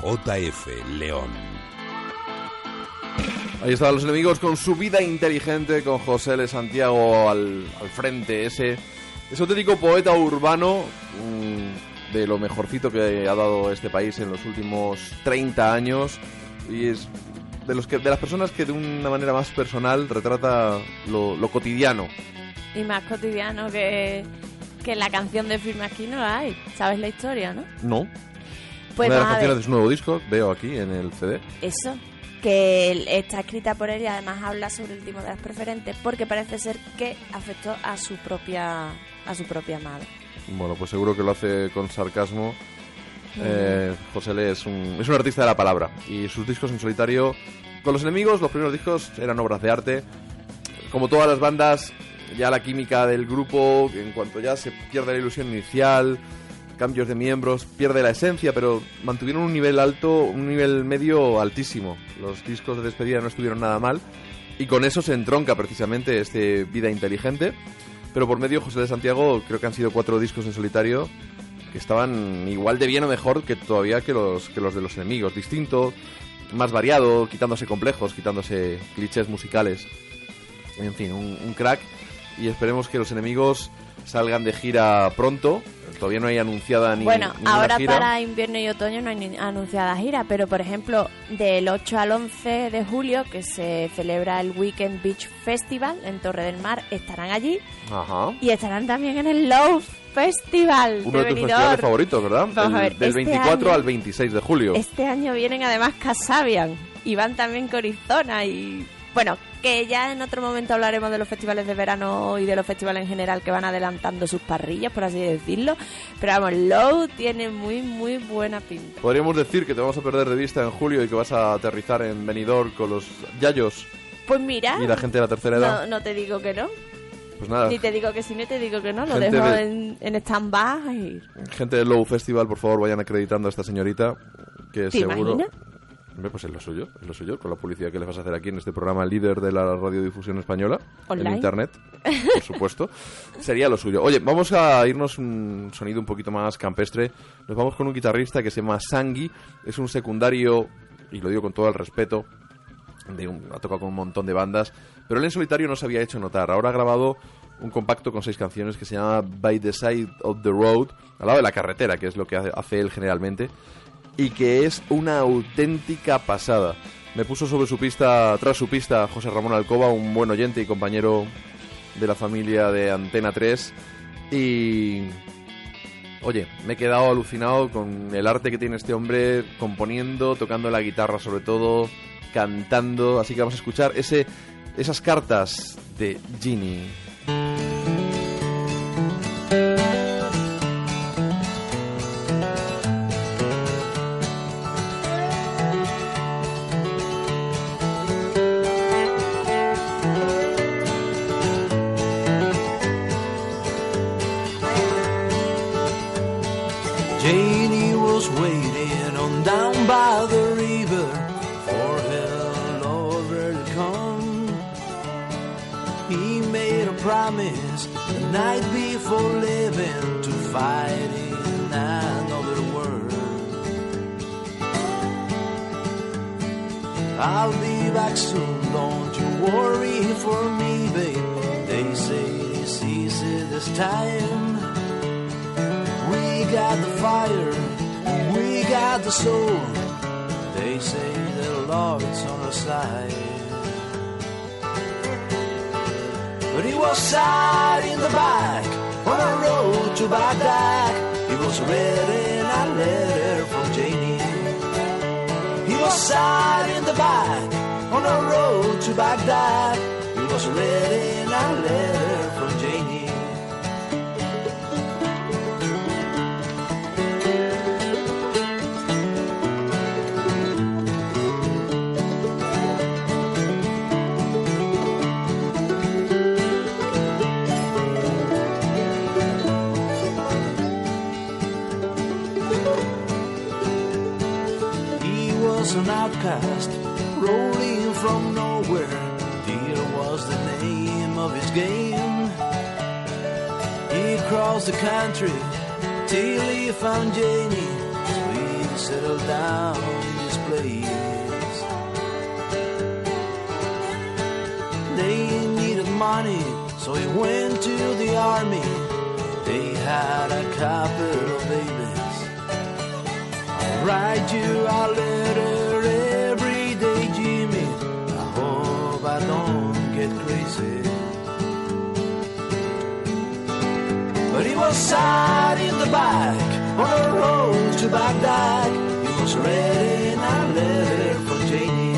Speaker 1: JF León.
Speaker 10: Ahí estaban los enemigos con su vida inteligente, con José L. Santiago al, al frente, ese, ese auténtico poeta urbano, mm,
Speaker 2: de lo mejorcito que ha dado este país en los últimos 30 años y es de los que de las personas que de una manera más personal retrata lo, lo cotidiano.
Speaker 3: Y más cotidiano que, que la canción de Firme aquí no la hay. ¿Sabes la historia, no?
Speaker 2: No.
Speaker 3: Pues
Speaker 2: una de las
Speaker 3: a
Speaker 2: canciones
Speaker 3: ver.
Speaker 2: de su nuevo disco, veo aquí en el CD.
Speaker 3: Eso, que está escrita por él y además habla sobre el timo de las preferentes porque parece ser que afectó a su propia a su propia madre.
Speaker 2: Bueno, pues seguro que lo hace con sarcasmo. Eh, José Le es un, es un artista de la palabra y sus discos en solitario, con los enemigos, los primeros discos eran obras de arte. Como todas las bandas, ya la química del grupo, en cuanto ya se pierde la ilusión inicial, cambios de miembros, pierde la esencia, pero mantuvieron un nivel alto, un nivel medio altísimo. Los discos de despedida no estuvieron nada mal y con eso se entronca precisamente este Vida Inteligente. Pero por medio José de Santiago creo que han sido cuatro discos en solitario que estaban igual de bien o mejor que todavía que los, que los de los enemigos. Distinto, más variado, quitándose complejos, quitándose clichés musicales. En fin, un, un crack. Y esperemos que los enemigos salgan de gira pronto. Todavía no hay anunciada ni
Speaker 3: bueno,
Speaker 2: ninguna
Speaker 3: ahora
Speaker 2: gira.
Speaker 3: para invierno y otoño no hay ni anunciada gira, pero por ejemplo, del 8 al 11 de julio, que se celebra el Weekend Beach Festival en Torre del Mar, estarán allí
Speaker 2: Ajá.
Speaker 3: y estarán también en el Love Festival
Speaker 2: Uno
Speaker 3: de
Speaker 2: de tus
Speaker 3: Benidorm.
Speaker 2: festivales favoritos, ¿verdad?
Speaker 3: Vamos a
Speaker 2: El-
Speaker 3: ver,
Speaker 2: del
Speaker 3: este
Speaker 2: 24
Speaker 3: año-
Speaker 2: al 26 de julio.
Speaker 3: Este año vienen además Casabian y van también Corizona y... Bueno, que ya en otro momento hablaremos de los festivales de verano y de los festivales en general que van adelantando sus parrillas, por así decirlo. Pero vamos, Low tiene muy, muy buena pinta.
Speaker 2: Podríamos decir que te vamos a perder de vista en julio y que vas a aterrizar en Benidorm con los yayos
Speaker 3: Pues mira,
Speaker 2: y la gente de la tercera edad.
Speaker 3: no, no te digo que no,
Speaker 2: Pues nada,
Speaker 3: ni te digo que sí, ni te digo que no, lo dejo
Speaker 2: de-
Speaker 3: en, en stand-by.
Speaker 2: gente del Low Festival, por favor, vayan acreditando a esta señorita que
Speaker 3: ¿Te
Speaker 2: seguro...
Speaker 3: imaginas?
Speaker 2: Hombre, pues es lo suyo, es lo suyo, con la publicidad que le vas a hacer aquí en este programa líder de la radiodifusión española,
Speaker 3: Online.
Speaker 2: en internet, (laughs) por supuesto, sería lo suyo. Oye, vamos a irnos un sonido un poquito más campestre. Nos vamos con un guitarrista que se llama Sangui, es un secundario, y lo digo con todo el respeto, de un- ha tocado con un montón de bandas, pero él en solitario no se había hecho notar. Ahora ha grabado un compacto con seis canciones que se llama By the Side of the Road, al lado de la carretera, que es lo que hace- hace él generalmente, y que es una auténtica pasada. Me puso sobre su pista, tras su pista, José Ramón Alcoba, un buen oyente y compañero de la familia de Antena 3, y Oye, me he quedado alucinado con el arte que tiene este hombre componiendo, tocando la guitarra sobre todo, cantando, así que vamos a escuchar esas cartas de Ginny.
Speaker 4: Nowhere. Dear was the name of his game. He crossed the country till he found Janie. He settled down in this place. They needed money, so he went to the army. They had a couple of babies. I'll write you a letter crazy. But he was sat in the back on the road to Baghdad. He was reading a letter from Janie.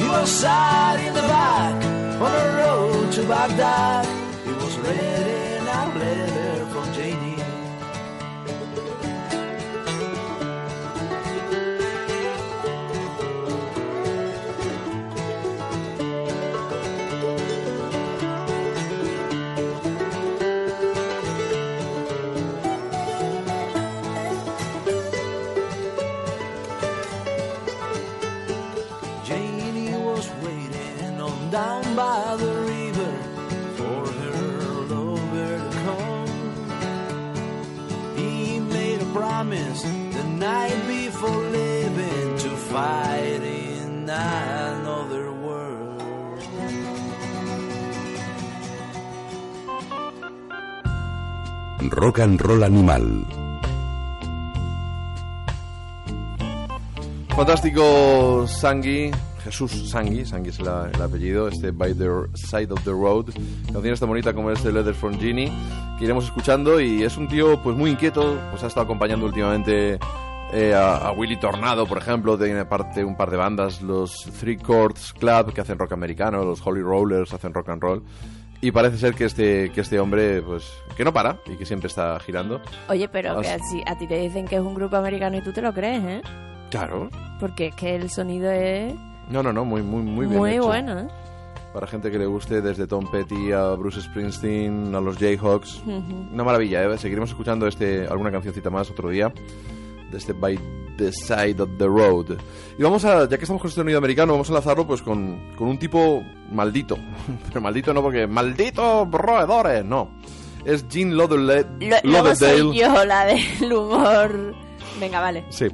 Speaker 4: He was sat in the back on the road to Baghdad.
Speaker 1: Rock and Roll Animal.
Speaker 2: Fantástico Sangui, Jesús Sangui, Sangui es el apellido, este By the Side of the Road, canciones tan bonita como este Letter from Genie, que iremos escuchando y es un tío pues muy inquieto, pues ha estado acompañando últimamente eh, a, a Willy Tornado, por ejemplo, tiene parte un par de bandas, los Three Chords Club que hacen rock americano, los Holy Rollers hacen rock and roll. Y parece ser que este, que este hombre, pues, que no para y que siempre está girando.
Speaker 3: Oye, pero que así, a ti te dicen que es un grupo americano y tú te lo crees, ¿eh?
Speaker 2: Claro.
Speaker 3: Porque es que el sonido es
Speaker 2: No, no, no, muy, muy, muy bien
Speaker 3: muy
Speaker 2: hecho.
Speaker 3: bueno, ¿eh?
Speaker 2: Para gente que le guste, desde Tom Petty a Bruce Springsteen, a los Jayhawks.
Speaker 3: Ujú.
Speaker 2: Una maravilla, ¿eh? Seguiremos escuchando este, alguna cancioncita más otro día. Este By the Side of the Road. Y vamos a, ya que estamos con este sonido americano, vamos a enlazarlo pues con, con un tipo maldito. (laughs) Pero maldito no porque ¡maldito roedores! No. Es Gene Lauderdale.
Speaker 3: Lo- soy yo la del humor. Venga, vale.
Speaker 2: Sí,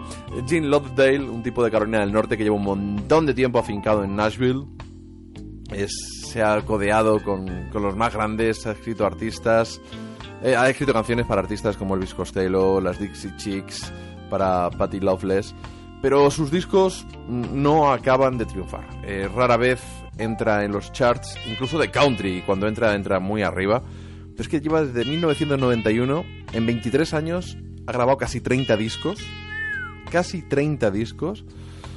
Speaker 2: Gene Lauderdale, un tipo de Carolina del Norte que lleva un montón de tiempo afincado en Nashville. Es- se ha codeado con, con los más grandes, ha escrito artistas, eh, ha escrito canciones para artistas como Elvis Costello, las Dixie Chicks, para Patti Loveless, pero sus discos no acaban de triunfar. Eh, rara vez entra en los charts, incluso de country, y cuando entra, entra muy arriba. Pero es que lleva desde 1991, en 23 años, ha grabado casi 30 discos. Casi 30 discos.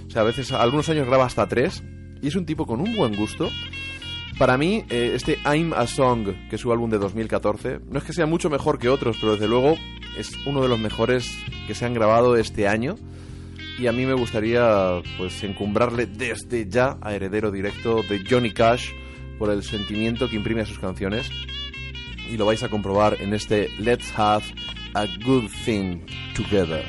Speaker 2: O sea, a veces, algunos años graba hasta 3. Y es un tipo con un buen gusto. Para mí, eh, este I'm a Song, que es su álbum de 2014, no es que sea mucho mejor que otros, pero desde luego es uno de los mejores que se han grabado este año. Y a mí me gustaría pues encumbrarle desde ya a heredero directo de Johnny Cash por el sentimiento que imprime a sus canciones. Y lo vais a comprobar en este Let's Have a Good Thing Together.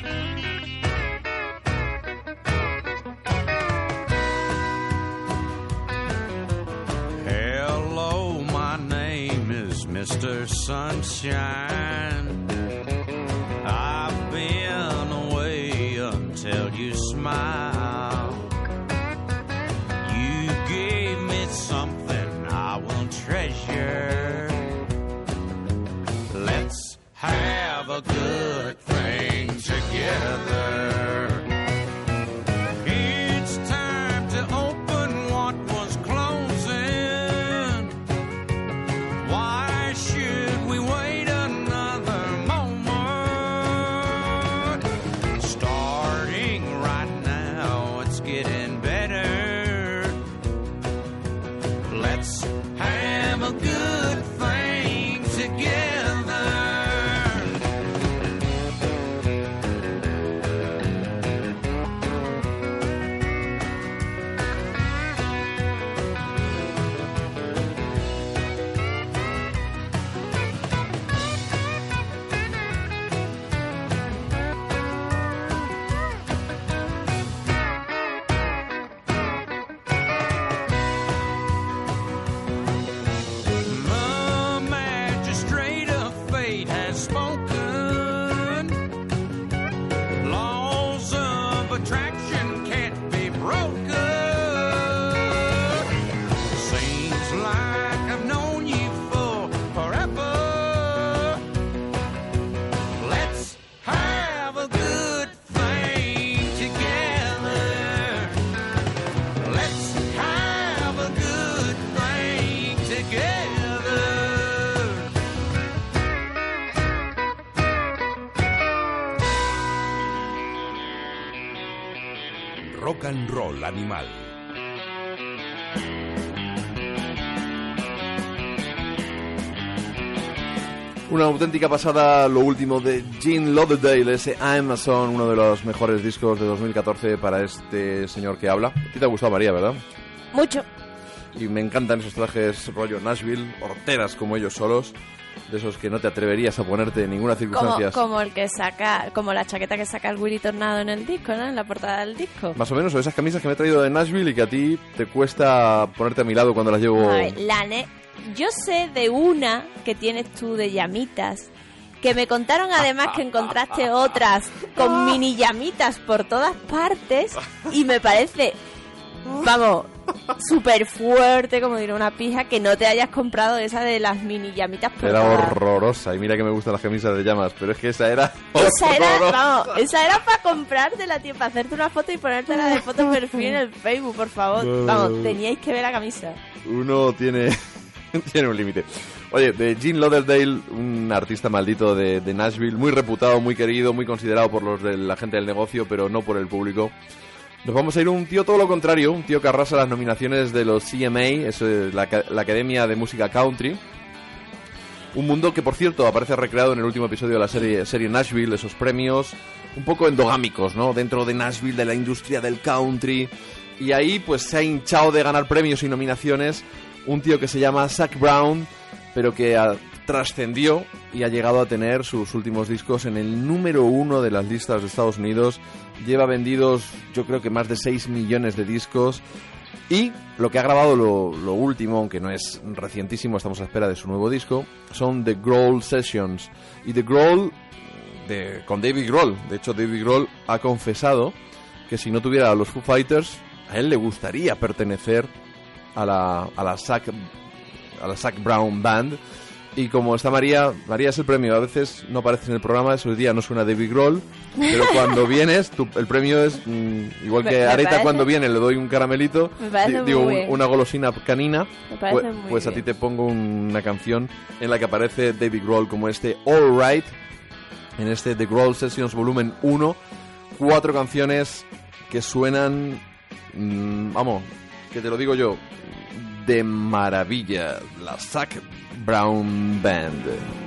Speaker 11: Mr. Sunshine. I've been away until you smile. You gave me something I will treasure. Let's have a good
Speaker 1: rock and roll animal.
Speaker 2: Una auténtica pasada, lo último de Gene Lauderdale, ese Amazon, uno de los mejores discos de 2014 para este señor que habla. A ti te ha gustado María, ¿verdad?
Speaker 3: Mucho.
Speaker 2: Y me encantan esos trajes rollo Nashville, horteras como ellos solos, de esos que no te atreverías a ponerte en ninguna circunstancia.
Speaker 3: como el que saca, como la chaqueta que saca el Willy Tornado en el disco, ¿no? En la portada del disco.
Speaker 2: Más o menos, o esas camisas que me he traído de Nashville y que a ti te cuesta ponerte a mi lado cuando las llevo...
Speaker 3: A ver, la ne- Yo sé de una que tienes tú de llamitas. Que me contaron además que encontraste otras con (laughs) mini llamitas por todas partes. Y me parece, vamos, súper fuerte, como dirá una pija, que no te hayas comprado esa de las mini llamitas
Speaker 2: Era horrorosa, y mira que me gustan las camisas de llamas, pero es que esa era...
Speaker 3: Esa era, vamos, esa era para comprártela, tío, para hacerte una foto y ponértela de foto perfil en el Facebook, por favor. Vamos, teníais que ver la camisa.
Speaker 2: Uno tiene, (laughs) tiene un límite. Oye, de Gene Lauderdale, un artista maldito de, de Nashville, muy reputado, muy querido, muy considerado por los de la gente del negocio, pero no por el público. Nos vamos a ir un tío todo lo contrario, un tío que arrasa las nominaciones de los CMA, es la, la Academia de Música Country. Un mundo que, por cierto, aparece recreado en el último episodio de la serie, serie Nashville, esos premios un poco endogámicos, ¿no? Dentro de Nashville, de la industria del country. Y ahí, pues, se ha hinchado de ganar premios y nominaciones un tío que se llama Zach Brown, pero que trascendió y ha llegado a tener sus últimos discos en el número uno de las listas de Estados Unidos. Lleva vendidos, yo creo que más de 6 millones de discos. Y lo que ha grabado lo, lo último, aunque no es recientísimo, estamos a espera de su nuevo disco, son The Grohl Sessions. Y The Grohl, de, con David Grohl. De hecho, David Grohl ha confesado que si no tuviera a los Foo Fighters, a él le gustaría pertenecer a la, a la Zac a la Brown Band. Y como está María, María es el premio. A veces no aparece en el programa, esos días no suena David Grohl, pero (laughs) cuando vienes, tu- el premio es mm, igual que
Speaker 3: me
Speaker 2: Areta
Speaker 3: parece-
Speaker 2: cuando viene le doy un caramelito, di- digo un- una golosina canina, pues, pues a ti te pongo una canción en la que aparece David Grohl como este All Right, en este The Grohl Sessions Volumen 1, cuatro canciones que suenan, mm, vamos, que te lo digo yo, de maravilla, la Zac Brown Band.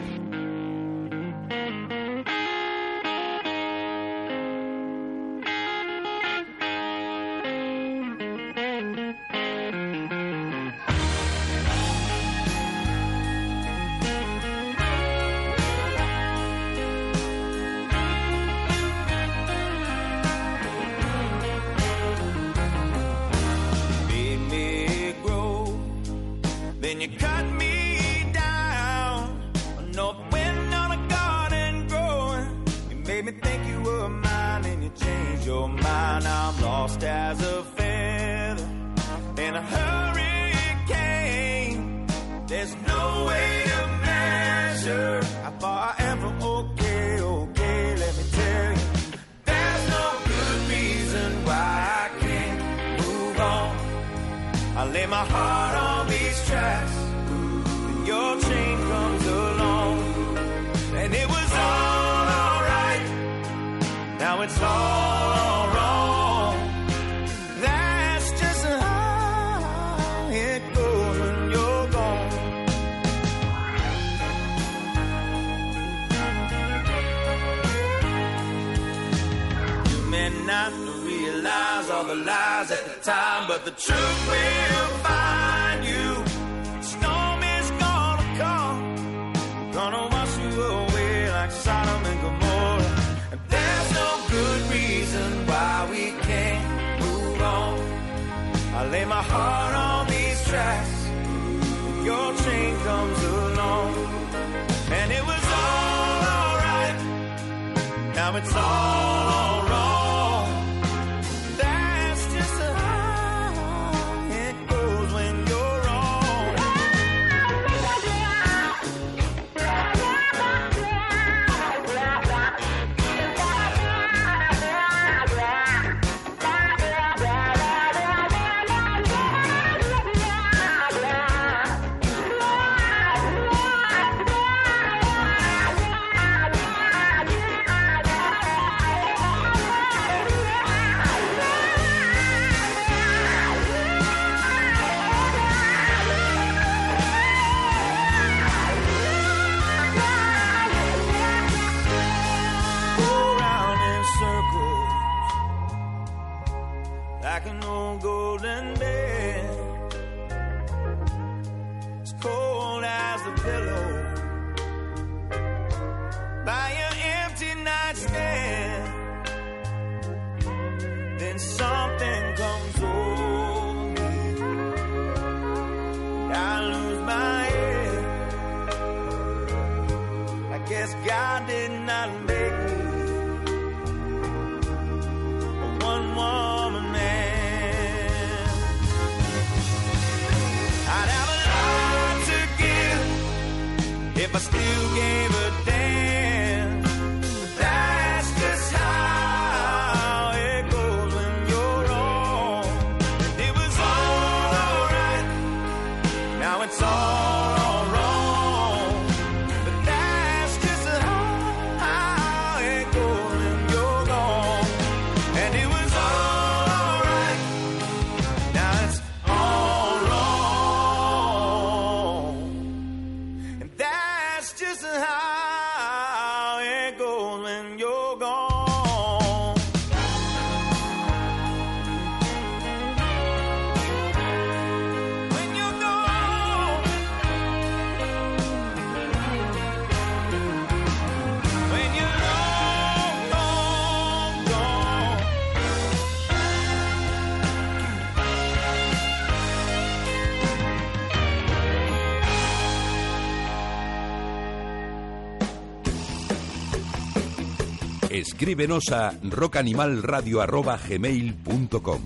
Speaker 1: Escríbenos a rockanimalradio.gmail.com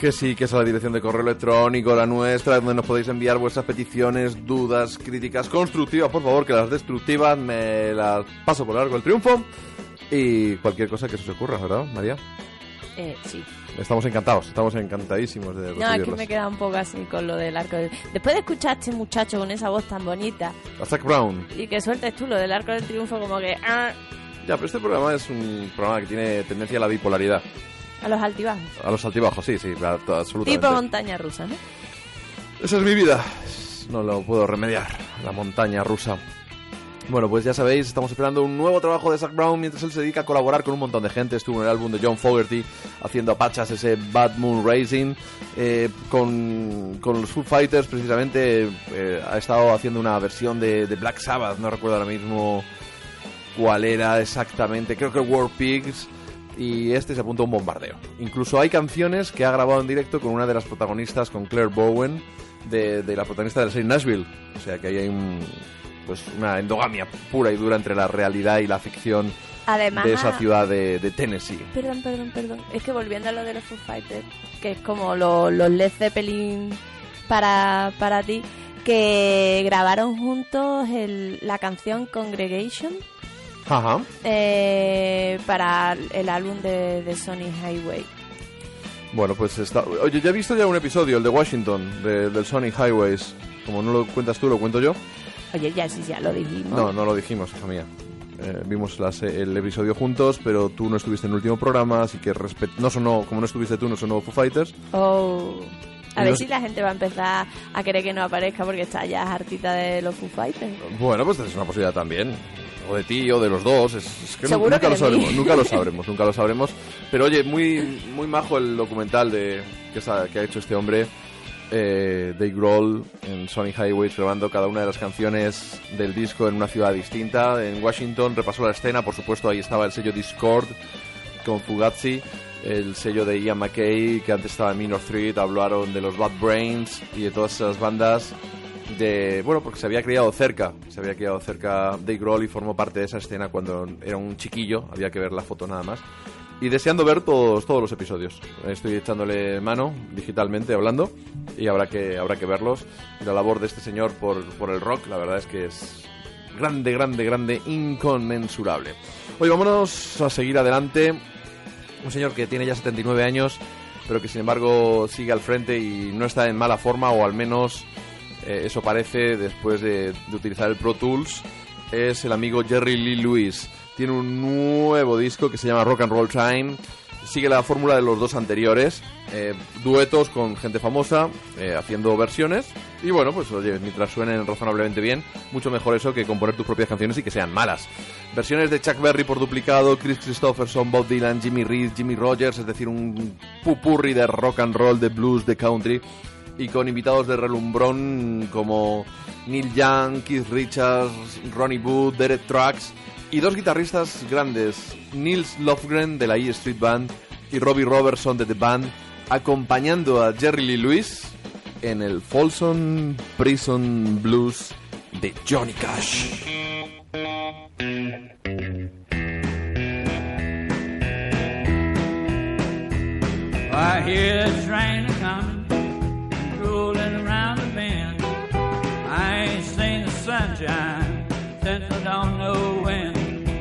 Speaker 2: Que sí, que es a la dirección de correo electrónico, la nuestra, donde nos podéis enviar vuestras peticiones, dudas, críticas constructivas, por favor, que las destructivas me las paso por largo el triunfo. Y cualquier cosa que se os ocurra, ¿verdad, María?
Speaker 3: Eh, sí.
Speaker 2: Estamos encantados, estamos encantadísimos de
Speaker 3: No, es que me queda un poco así con lo del arco del... Después de escuchar a este muchacho con esa voz tan bonita
Speaker 2: A Zac Brown.
Speaker 3: y que sueltes tú lo del arco del triunfo como que...
Speaker 2: Ya, pero este programa es un programa que tiene tendencia a la bipolaridad.
Speaker 3: a los altibajos.
Speaker 2: A los altibajos, sí, sí, absolutamente.
Speaker 3: Tipo montaña rusa, ¿no?
Speaker 2: Esa es mi vida. No lo puedo remediar. La montaña rusa. Bueno, pues ya sabéis, estamos esperando un nuevo trabajo de Zac Brown mientras él se dedica a colaborar con un montón de gente. Estuvo en el álbum de John Fogerty haciendo a pachas ese Bad Moon Racing. Eh, con, con los Foo Fighters, precisamente, eh, ha estado haciendo una versión de, de Black Sabbath. No recuerdo ahora mismo cuál era exactamente. Creo que War Pigs. Y este se apunta a un bombardeo. Incluso hay canciones que ha grabado en directo con una de las protagonistas, con Claire Bowen, de, de la protagonista de la serie Nashville. O sea que ahí hay un, pues una endogamia pura y dura entre la realidad y la ficción
Speaker 3: Además...
Speaker 2: de esa ciudad de, de Tennessee.
Speaker 3: Perdón, perdón, perdón. Es que volviendo a lo de los Foo Fighters, que es como lo- los Led Zeppelin para, para ti, que grabaron juntos el- la canción Congregation
Speaker 2: Ajá.
Speaker 3: eh, para el álbum de, de Sony Highway.
Speaker 2: Bueno, pues está... Oye, ya he visto ya un episodio, el de Washington, de- del Sonic Highways. Como no lo cuentas tú, lo cuento yo.
Speaker 3: Oye, ya sí, ya lo dijimos.
Speaker 2: No, no lo dijimos, hija mía. Eh, vimos las- el episodio juntos, pero tú no estuviste en el último programa, así que respet- no sonó, como no estuviste tú, no sonó Foo Fighters.
Speaker 3: Oh. A ver si la gente va a empezar a querer que no aparezca porque está ya hartita de los Foo Fighters.
Speaker 2: Bueno, pues es una posibilidad también. O de ti o de los dos. Es, es que
Speaker 3: Seguro
Speaker 2: nunca
Speaker 3: que
Speaker 2: lo sabremos, nunca lo sabremos, (laughs) nunca lo sabremos. Pero oye, muy, muy majo el documental de que, que ha hecho este hombre, eh, Dave Grohl, en Sonic Highways, grabando cada una de las canciones del disco en una ciudad distinta. En Washington repasó la escena, por supuesto, ahí estaba el sello Discord con Fugazi. El sello de Ian McKay, que antes estaba en Minor Threat, hablaron de los Bad Brains y de todas esas bandas de bueno porque se había criado cerca se había criado cerca Dave Grohl y formó parte de esa escena cuando era un chiquillo había que ver la foto nada más. Y deseando ver todos todos los episodios. Estoy echándole mano digitalmente hablando y habrá que habrá que verlos. La labor de este señor por, por el rock la verdad es que es grande grande grande inconmensurable. Hoy vámonos a seguir adelante. Un señor que tiene ya 79 años pero que sin embargo sigue al frente y no está en mala forma o al menos eh, eso parece después de, utilizar el Pro Tools, es el amigo Jerry Lee Lewis. Tiene un nuevo disco que se llama Rock and Roll Time. Sigue la fórmula de los dos anteriores, eh, duetos con gente famosa, eh, haciendo versiones. Y bueno, pues oye, mientras suenen razonablemente bien, mucho mejor eso que componer tus propias canciones y que sean malas. Versiones de Chuck Berry por duplicado, Chris Christopherson, Bob Dylan, Jimmy Reed, Jimmy Rogers, es decir, un pupurri de rock and roll, de blues, de country y con invitados de relumbrón como Neil Young, Keith Richards, Ronnie Wood, Derek Trucks Y dos guitarristas grandes, Nils Lofgren de la E Street Band y Robbie Robertson de The Band, acompañando a Jerry Lee Lewis en el Folsom Prison Blues de Johnny Cash.
Speaker 12: Seen the sunshine since I don't know when.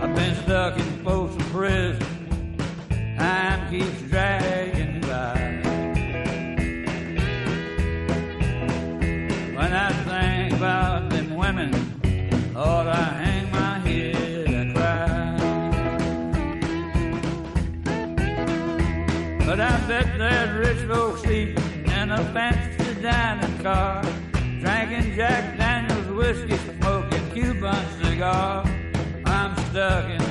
Speaker 12: I've been stuck in Folsom Prison. Time keeps dragging by. When I think about them women, Lord, I hang my head and cry. But I bet there's rich folks eating in a fancy dining car, drinking Jack whiskey, smoking Cuban cigar. I'm stuck in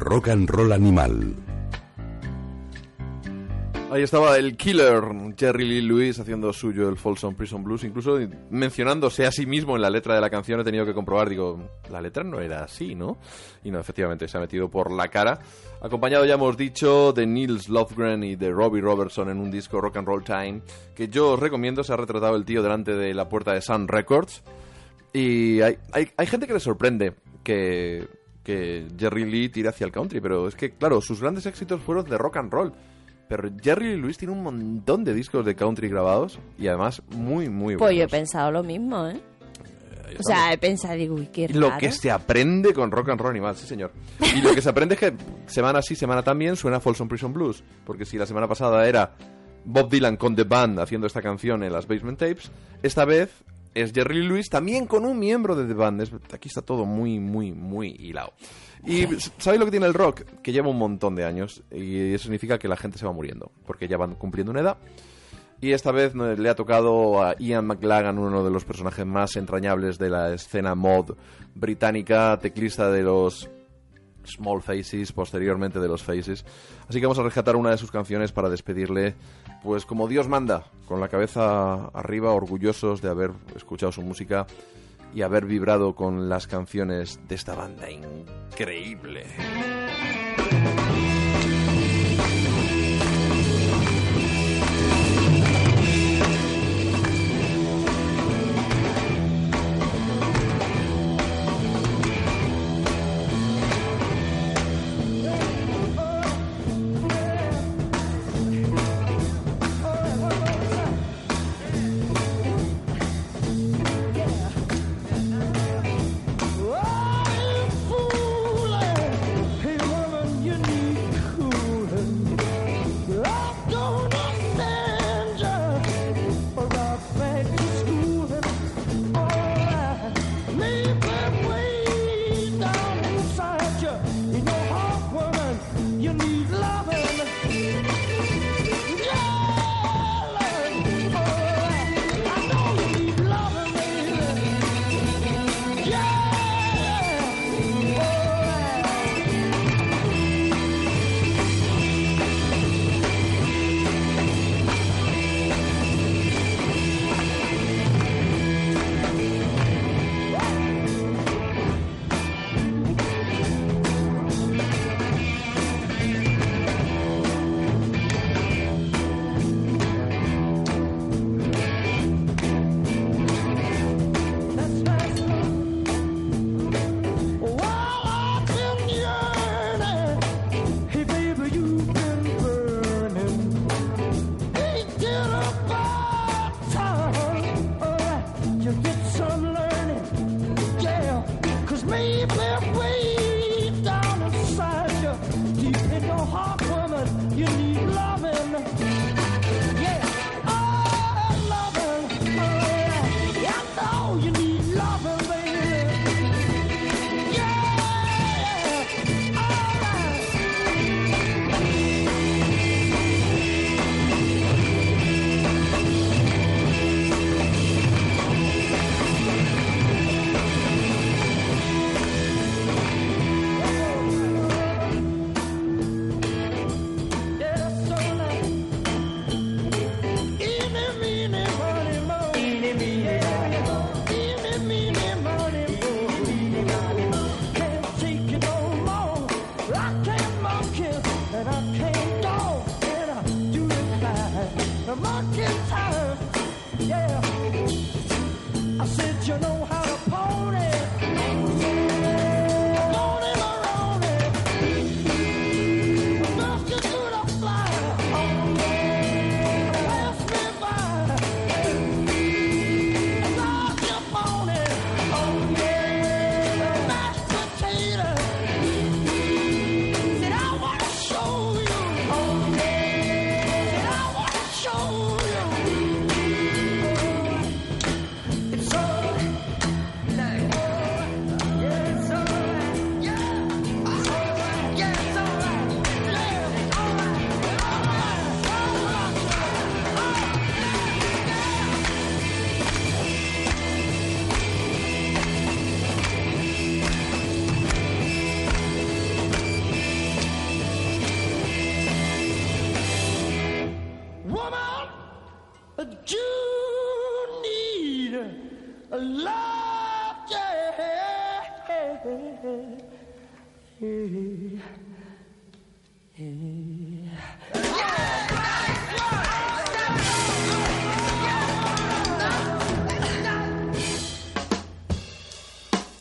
Speaker 12: Rock and Roll
Speaker 1: Animal.
Speaker 2: Ahí estaba el killer Jerry Lee Lewis haciendo suyo el Folsom Prison Blues, incluso mencionándose a sí mismo en la letra de la canción he tenido que comprobar, digo, la letra no era así, ¿no? Y no, efectivamente, se ha metido por la cara. Acompañado, ya hemos dicho, de Nils Lofgren y de Robbie Robertson en un disco Rock and Roll Time, que yo os recomiendo, se ha retratado el tío delante de la puerta de Sun Records. Y hay, hay, hay gente que le sorprende que, que Jerry Lee tire hacia el country, pero es que, claro, sus grandes éxitos fueron de rock and roll. Pero Jerry Lee Lewis tiene un montón de discos de country grabados y además muy, muy
Speaker 3: Pues yo he
Speaker 2: buenos.
Speaker 3: pensado lo mismo, ¿eh? O sea, he pensado, digo, uy, qué
Speaker 2: Lo
Speaker 3: raro.
Speaker 2: que se aprende con rock and roll animal, sí señor. Y lo que se aprende es que semana sí, semana también suena Folsom Prison Blues. Porque si la semana pasada era Bob Dylan con The Band haciendo esta canción en las Basement Tapes, esta vez
Speaker 7: es Jerry Lewis, también con un miembro de The Band. Es- aquí está todo muy, muy, muy hilado. Y ¿sabéis lo que tiene el rock? Que lleva un montón de años y eso significa que la gente se va muriendo, porque ya van cumpliendo una edad. Y esta vez no- le ha tocado a Ian McLagan, uno de los personajes más entrañables de la escena mod británica, teclista de los Small Faces, posteriormente de los Faces. Así que vamos a rescatar una de sus canciones para despedirle, pues como Dios manda, con la cabeza arriba, orgullosos de haber escuchado su música y haber vibrado con las canciones de esta banda increíble.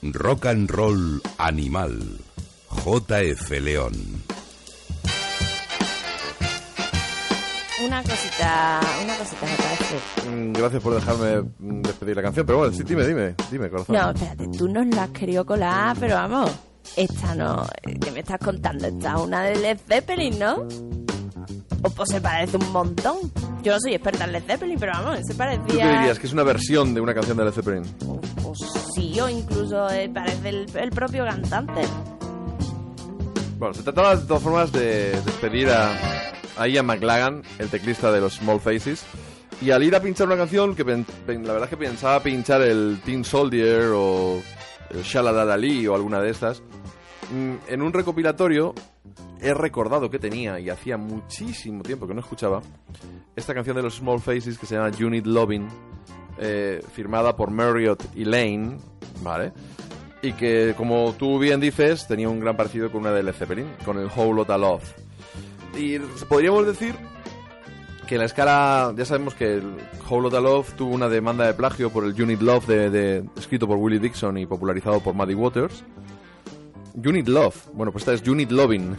Speaker 1: Rock and Roll Animal. JF León.
Speaker 3: Una cosita, una cosita parece.
Speaker 7: Mm, Gracias por dejarme mm, despedir la canción, pero bueno, sí, dime, dime, dime, corazón.
Speaker 3: No, espérate, tú nos la has querido colar, pero vamos, esta no, ¿qué me estás contando? Esta es una de Led Zeppelin, ¿no? O pues se parece un montón. Yo no soy experta en Led Zeppelin, pero vamos, se parecía...
Speaker 2: ¿Tú qué dirías? ¿Que es una versión de una canción de Led Zeppelin?
Speaker 3: Pues sí, o incluso eh, parece el, el propio cantante.
Speaker 2: Bueno, se trataba de todas formas de despedir a, a Ian McLagan, el teclista de los Small Faces. Y al ir a pinchar una canción, que pen- pen- la verdad es que pensaba pinchar el Teen Soldier o el Shaladadali o alguna de estas, mm, en un recopilatorio he recordado que tenía, y hacía muchísimo tiempo que no escuchaba, esta canción de los Small Faces que se llama Unit Loving, eh, firmada por Marriott y Lane, ¿vale? Y que, como tú bien dices, tenía un gran parecido con una de Led Zeppelin, con el Whole Lotta Love. Y podríamos decir que la escala, ya sabemos que el Whole Lotta Love tuvo una demanda de plagio por el Unit Love de, escrito por Willie Dixon y popularizado por Muddy Waters. Unit Love, bueno, pues esta es Unit Loving.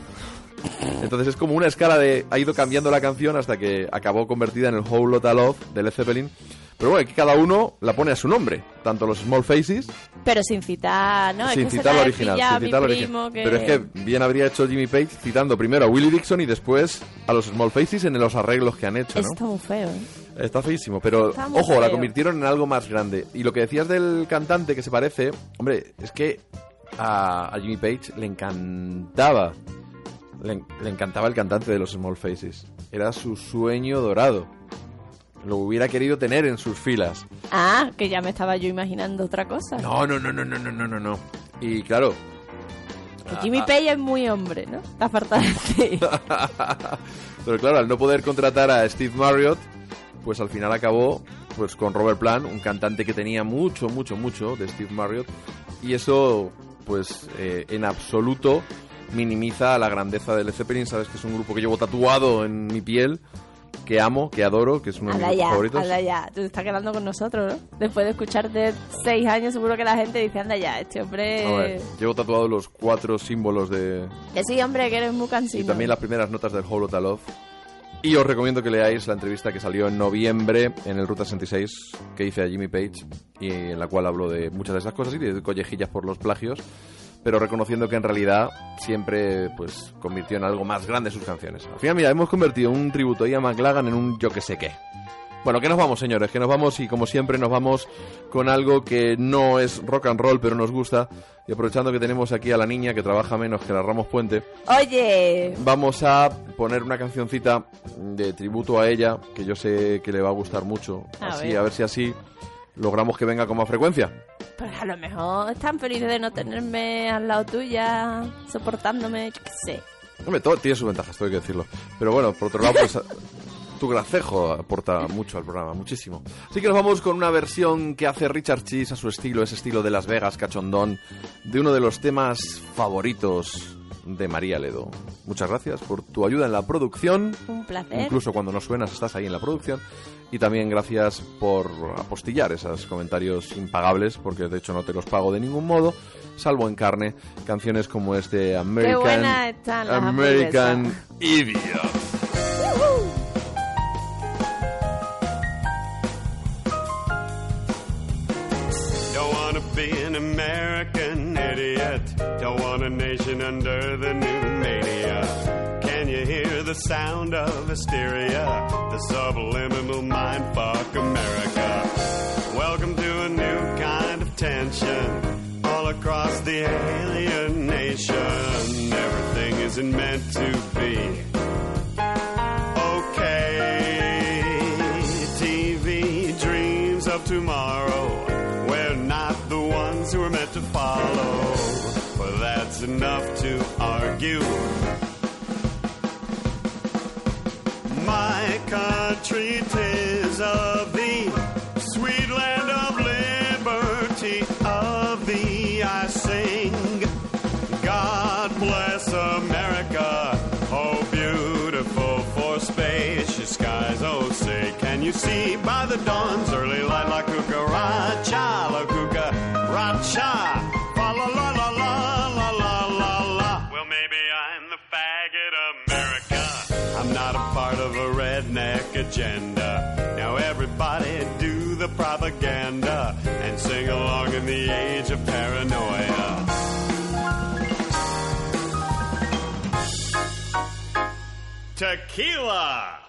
Speaker 2: Entonces es como una escala de... Ha ido cambiando la canción hasta que acabó convertida en el Whole Lotta Love de Led Zeppelin. Pero bueno, aquí cada uno la pone a su nombre. Tanto los Small Faces,
Speaker 3: Pero sin citar, ¿no?
Speaker 2: sin
Speaker 3: es que
Speaker 2: citar lo original. sin citar lo
Speaker 3: primo
Speaker 2: original.
Speaker 3: que-
Speaker 2: Pero es que bien habría hecho Jimmy Page citando primero a Willie Dixon y después a los Small Faces en los arreglos que han hecho, ¿no?
Speaker 3: Está muy feo, ¿eh?
Speaker 2: Está feísimo, pero
Speaker 3: Está
Speaker 2: ojo, la convirtieron en algo más grande. Y lo que decías del cantante que se parece, hombre, es que a, a Jimmy Page le encantaba. Le, le encantaba el cantante de los Small Faces. Era su sueño dorado lo hubiera querido tener en sus filas.
Speaker 3: Ah, que ya me estaba yo imaginando otra cosa.
Speaker 2: No, no, no, no, no, no, no, no. no. Y claro.
Speaker 3: Que Jimmy
Speaker 2: ah,
Speaker 3: es muy hombre, ¿no? Está falta sí. (laughs)
Speaker 2: Pero claro, al no poder contratar a Steve Marriott, pues al final acabó pues con Robert Plant, un cantante que tenía mucho, mucho, mucho de Steve Marriott. Y eso, pues eh, en absoluto minimiza la grandeza del Zeppelin. Sabes que es un grupo que llevo tatuado en mi piel que amo, que adoro, que es uno de mis favoritos.
Speaker 3: anda ya. Tú te estás quedando con nosotros, ¿no? Después de escucharte seis años, seguro que la gente dice, anda ya, este
Speaker 2: A
Speaker 3: hombre...
Speaker 2: ver, llevo tatuado los cuatro símbolos de,
Speaker 3: Que sí, hombre, que eres muy
Speaker 2: y
Speaker 3: cansino.
Speaker 2: también las primeras notas del Whole Lotta Love. Y os recomiendo que leáis la entrevista que salió en noviembre en el Ruta 66 que hice a Jimmy Page y en la cual hablo de muchas de esas cosas y de collejillas por los plagios, pero reconociendo que en realidad siempre pues convirtió en algo más grande sus canciones. Al final, mira, hemos convertido un tributo a McLagan en un yo que sé qué. Bueno, que nos vamos, señores, que nos vamos y como siempre nos vamos con algo que no es rock and roll, pero nos gusta. Y aprovechando que tenemos aquí a la niña que trabaja menos que la Ramos Puente,
Speaker 3: Oye,
Speaker 2: Vamos a poner una cancioncita de tributo a ella, que yo sé que le va a gustar mucho.
Speaker 3: A
Speaker 2: así,
Speaker 3: ver.
Speaker 2: a ver si así logramos que venga con más frecuencia.
Speaker 3: pues a lo mejor están felices de no tenerme al lado tuya, soportándome, yo qué sé.
Speaker 2: Hombre, todo tiene sus ventajas, tengo que decirlo. Pero bueno, por otro lado, pues (laughs) tu gracejo aporta mucho al programa, muchísimo. Así que nos vamos con una versión que hace Richard Cheese a su estilo, ese estilo de Las Vegas, cachondón, de uno de los temas favoritos de María Ledo. Muchas gracias por tu ayuda en la producción.
Speaker 3: Un placer.
Speaker 2: Incluso cuando no suenas estás ahí en la producción. Y también gracias por apostillar esos comentarios impagables, porque de hecho no te los pago de ningún modo, salvo en carne, canciones como este American,
Speaker 3: buena están las
Speaker 2: American. Idiot.
Speaker 13: Be an American idiot. Don't want a nation under the new mania. Can you hear the sound of hysteria? The subliminal mind fuck America. Welcome to a new kind of tension all across the alien nation. Everything isn't meant to be. Okay, TV dreams of tomorrow. To follow. But that's enough to argue. My country tis of thee, sweet land of liberty of thee I sing. God bless America, oh beautiful for spacious skies. Oh say, can you see by the dawn's agenda. Now everybody do the propaganda and sing along in the age of paranoia. Tequila.